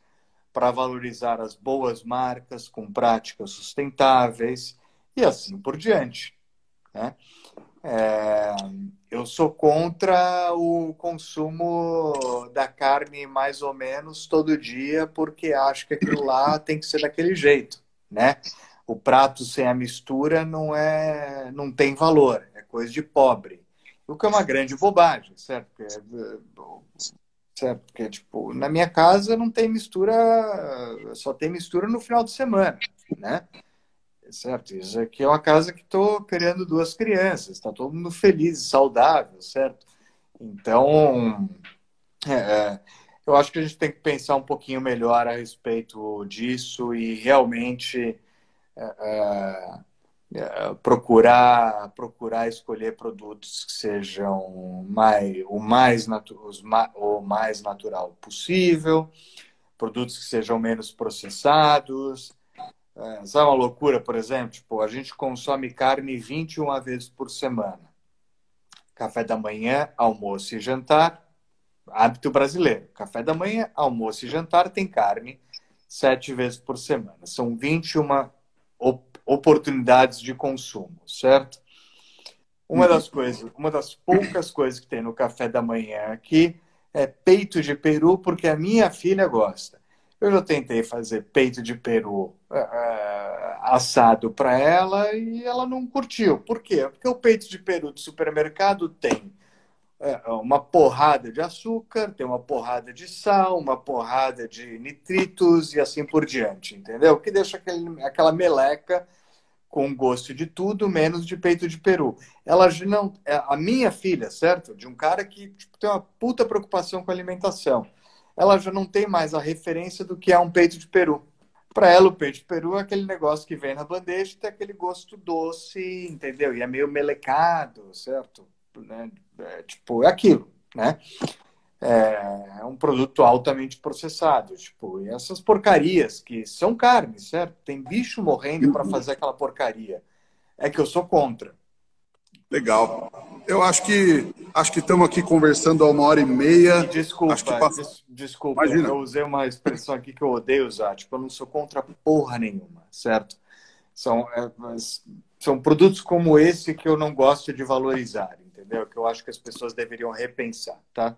para valorizar as boas marcas com práticas sustentáveis e assim por diante. Né? É, eu sou contra o consumo da carne mais ou menos todo dia, porque acho que aquilo lá tem que ser daquele jeito, né? O prato sem a mistura não é, não tem valor, é coisa de pobre. O que é uma grande bobagem, certo? Porque, certo? Porque, tipo, na minha casa não tem mistura, só tem mistura no final de semana, né? Certo? Isso aqui é uma casa que estou criando duas crianças, está todo mundo feliz e saudável, certo? Então, é, é, eu acho que a gente tem que pensar um pouquinho melhor a respeito disso e realmente é, é é, procurar procurar escolher produtos que sejam mais, o, mais o mais natural possível, produtos que sejam menos processados. É, sabe uma loucura, por exemplo? Tipo, a gente consome carne 21 vezes por semana. Café da manhã, almoço e jantar. Hábito brasileiro. Café da manhã, almoço e jantar tem carne sete vezes por semana. São 21 oportunidades de consumo, certo? Uma das coisas, uma das poucas coisas que tem no café da manhã aqui é peito de peru, porque a minha filha gosta. Eu já tentei fazer peito de peru uh, assado para ela e ela não curtiu. Por quê? Porque o peito de peru do supermercado tem é, uma porrada de açúcar, tem uma porrada de sal, uma porrada de nitritos e assim por diante, entendeu? Que deixa aquele, aquela meleca com gosto de tudo, menos de peito de peru. Ela não, é, a minha filha, certo? De um cara que tipo, tem uma puta preocupação com alimentação. Ela já não tem mais a referência do que é um peito de peru. Para ela, o peito de peru é aquele negócio que vem na bandeja e tem aquele gosto doce, entendeu? E é meio melecado, certo? Né? É, tipo, é aquilo, né? É, é um produto altamente processado, tipo, e essas porcarias que são carne, certo? Tem bicho morrendo para fazer aquela porcaria. É que eu sou contra. Legal. Eu acho que acho que estamos aqui conversando há uma hora e meia. Desculpa, passa... des desculpa. Imagina. Eu usei uma expressão aqui que eu odeio usar. Tipo, eu não sou contra porra nenhuma, certo? São, é, são produtos como esse que eu não gosto de valorizar, entendeu? Que eu acho que as pessoas deveriam repensar, tá?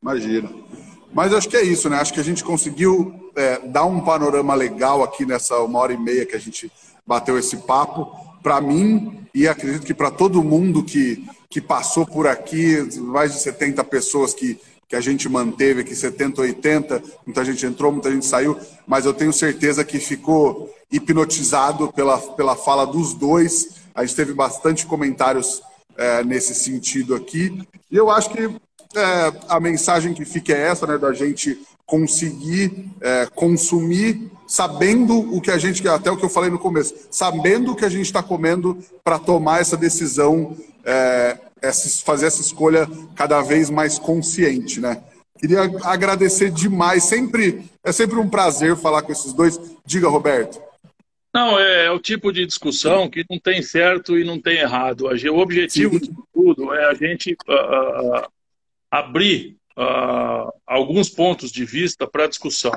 Imagina. Mas acho que é isso, né? Acho que a gente conseguiu é, dar um panorama legal aqui nessa uma hora e meia que a gente bateu esse papo. Para mim, e acredito que para todo mundo que, que passou por aqui, mais de 70 pessoas que, que a gente manteve aqui, 70, 80, muita gente entrou, muita gente saiu, mas eu tenho certeza que ficou hipnotizado pela, pela fala dos dois. A gente teve bastante comentários é, nesse sentido aqui. E eu acho que é, a mensagem que fica é essa, né, da gente conseguir é, consumir sabendo o que a gente, até o que eu falei no começo, sabendo o que a gente está comendo para tomar essa decisão, é, essa, fazer essa escolha cada vez mais consciente, né? Queria agradecer demais, sempre é sempre um prazer falar com esses dois. Diga, Roberto. Não, é, é, o tipo de discussão que não tem certo e não tem errado. O objetivo Sim. de tudo é a gente uh, abrir uh, alguns pontos de vista para a discussão.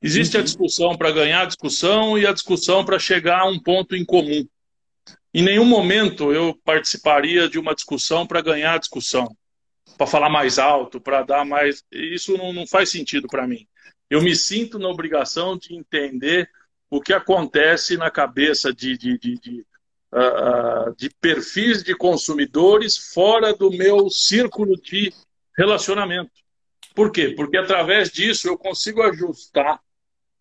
Existe a uhum. discussão para ganhar a discussão e a discussão para chegar a um ponto em comum. Em nenhum momento eu participaria de uma discussão para ganhar a discussão, para falar mais alto, para dar mais. Isso não, não faz sentido para mim. Eu me sinto na obrigação de entender o que acontece na cabeça de, de, de, de, uh, de perfis de consumidores fora do meu círculo de relacionamento. Por quê? Porque através disso eu consigo ajustar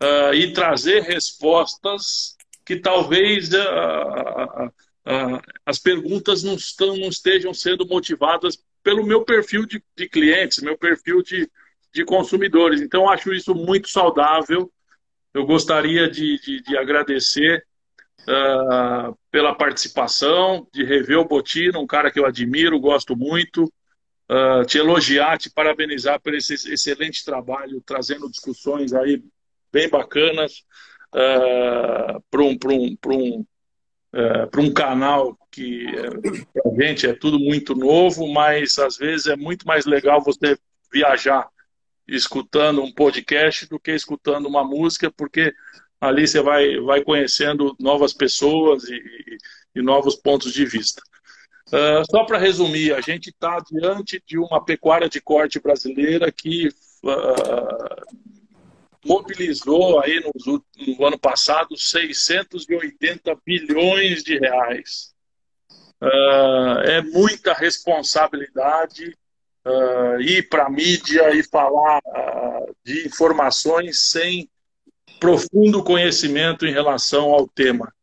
uh, e trazer respostas que talvez uh, as perguntas não, estão, não estejam sendo motivadas pelo meu perfil de, de clientes, meu perfil de, de consumidores. Então, acho isso muito saudável eu gostaria de, de, de agradecer uh, pela participação, de rever o Botino, um cara que eu admiro, gosto muito, uh, te elogiar, te parabenizar por esse excelente trabalho, trazendo discussões aí bem bacanas uh, para um, um, um, uh, um canal que uh, a gente é tudo muito novo, mas às vezes é muito mais legal você viajar escutando um podcast do que escutando uma música, porque ali você vai, vai conhecendo novas pessoas e, e, e novos pontos de vista. Uh, só para resumir, a gente está diante de uma pecuária de corte brasileira que uh, mobilizou aí no, no, ano passado 680 bilhões de reais. Uh, é muita responsabilidade uh, ir para a mídia e falar uh, de informações sem profundo conhecimento em relação ao tema.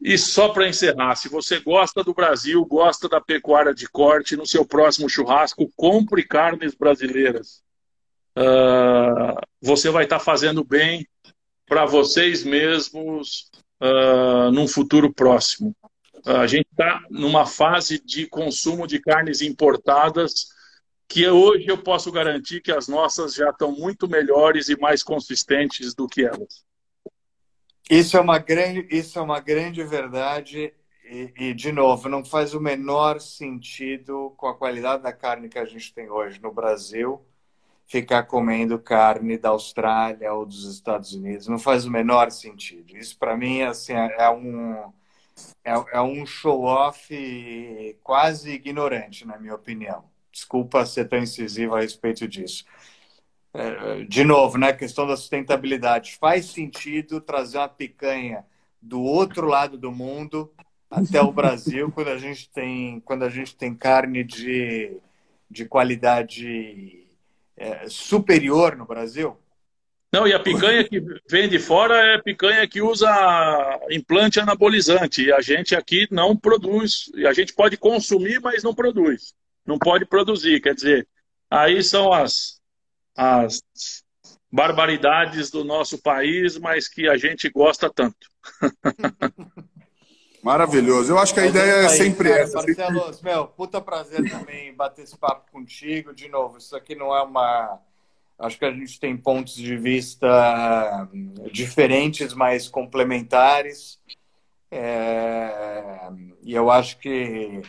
E só para encerrar, se você gosta do Brasil, gosta da pecuária de corte, no seu próximo churrasco, compre carnes brasileiras. Uh, você vai estar tá fazendo bem para vocês mesmos uh, num futuro próximo. Uh, a gente está numa fase de consumo de carnes importadas que hoje eu posso garantir que as nossas já estão muito melhores e mais consistentes do que elas. Isso é uma grande, isso é uma grande verdade e, e, de novo, não faz o menor sentido com a qualidade da carne que a gente tem hoje no Brasil ficar comendo carne da Austrália ou dos Estados Unidos. Não faz o menor sentido. Isso para mim assim, é, é um é, é um show-off quase ignorante, na minha opinião. Desculpa ser tão incisivo a respeito disso. É, de novo, né, questão da sustentabilidade. Faz sentido trazer uma picanha do outro lado do mundo até o Brasil quando a gente tem, quando a gente tem carne de, de qualidade é, superior no Brasil? Não, e a picanha que vem de fora é picanha que usa implante anabolizante. E a gente aqui não produz. E a gente pode consumir, mas não produz não pode produzir. Quer dizer, aí são as, as barbaridades do nosso país, mas que a gente gosta tanto. Maravilhoso. Eu acho que a Mas ideia é, é sempre cara, essa. Marcelo, sempre... meu, puta prazer também bater esse papo contigo. De novo, isso aqui não é uma. Acho que a gente tem pontos de vista diferentes, mas complementares. É... E eu acho que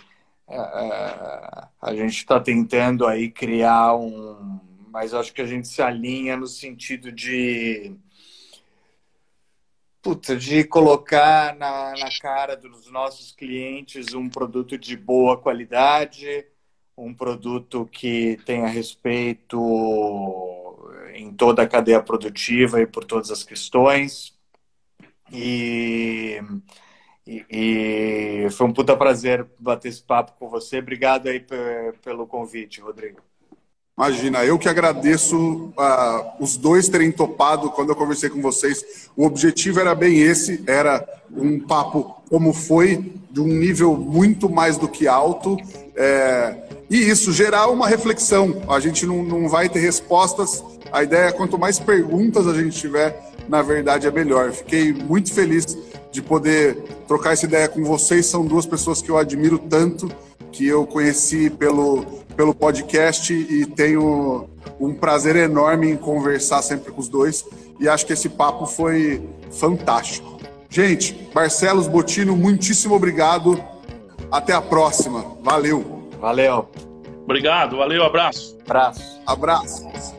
a gente está tentando aí criar um. Mas acho que a gente se alinha no sentido de Puta, de colocar na, na cara dos nossos clientes um produto de boa qualidade, um produto que tenha respeito em toda a cadeia produtiva e por todas as questões. E, e, foi um puta prazer bater esse papo com você. Obrigado aí pelo convite, Rodrigo. Imagina, eu que agradeço uh, os dois terem topado quando eu conversei com vocês. O objetivo era bem esse, era um papo como foi, de um nível muito mais do que alto. É, e isso, gerar uma reflexão. A gente não, não vai ter respostas. A ideia é quanto mais perguntas a gente tiver, na verdade é melhor. Fiquei muito feliz de poder trocar essa ideia com vocês. São duas pessoas que eu admiro tanto, que eu conheci pelo pelo podcast e tenho um prazer enorme em conversar sempre com os dois e acho que esse papo foi fantástico. Gente, Barcelos Botino, muitíssimo obrigado. Até a próxima. Valeu. Valeu. Obrigado, valeu, abraço. Abraço. Abraço.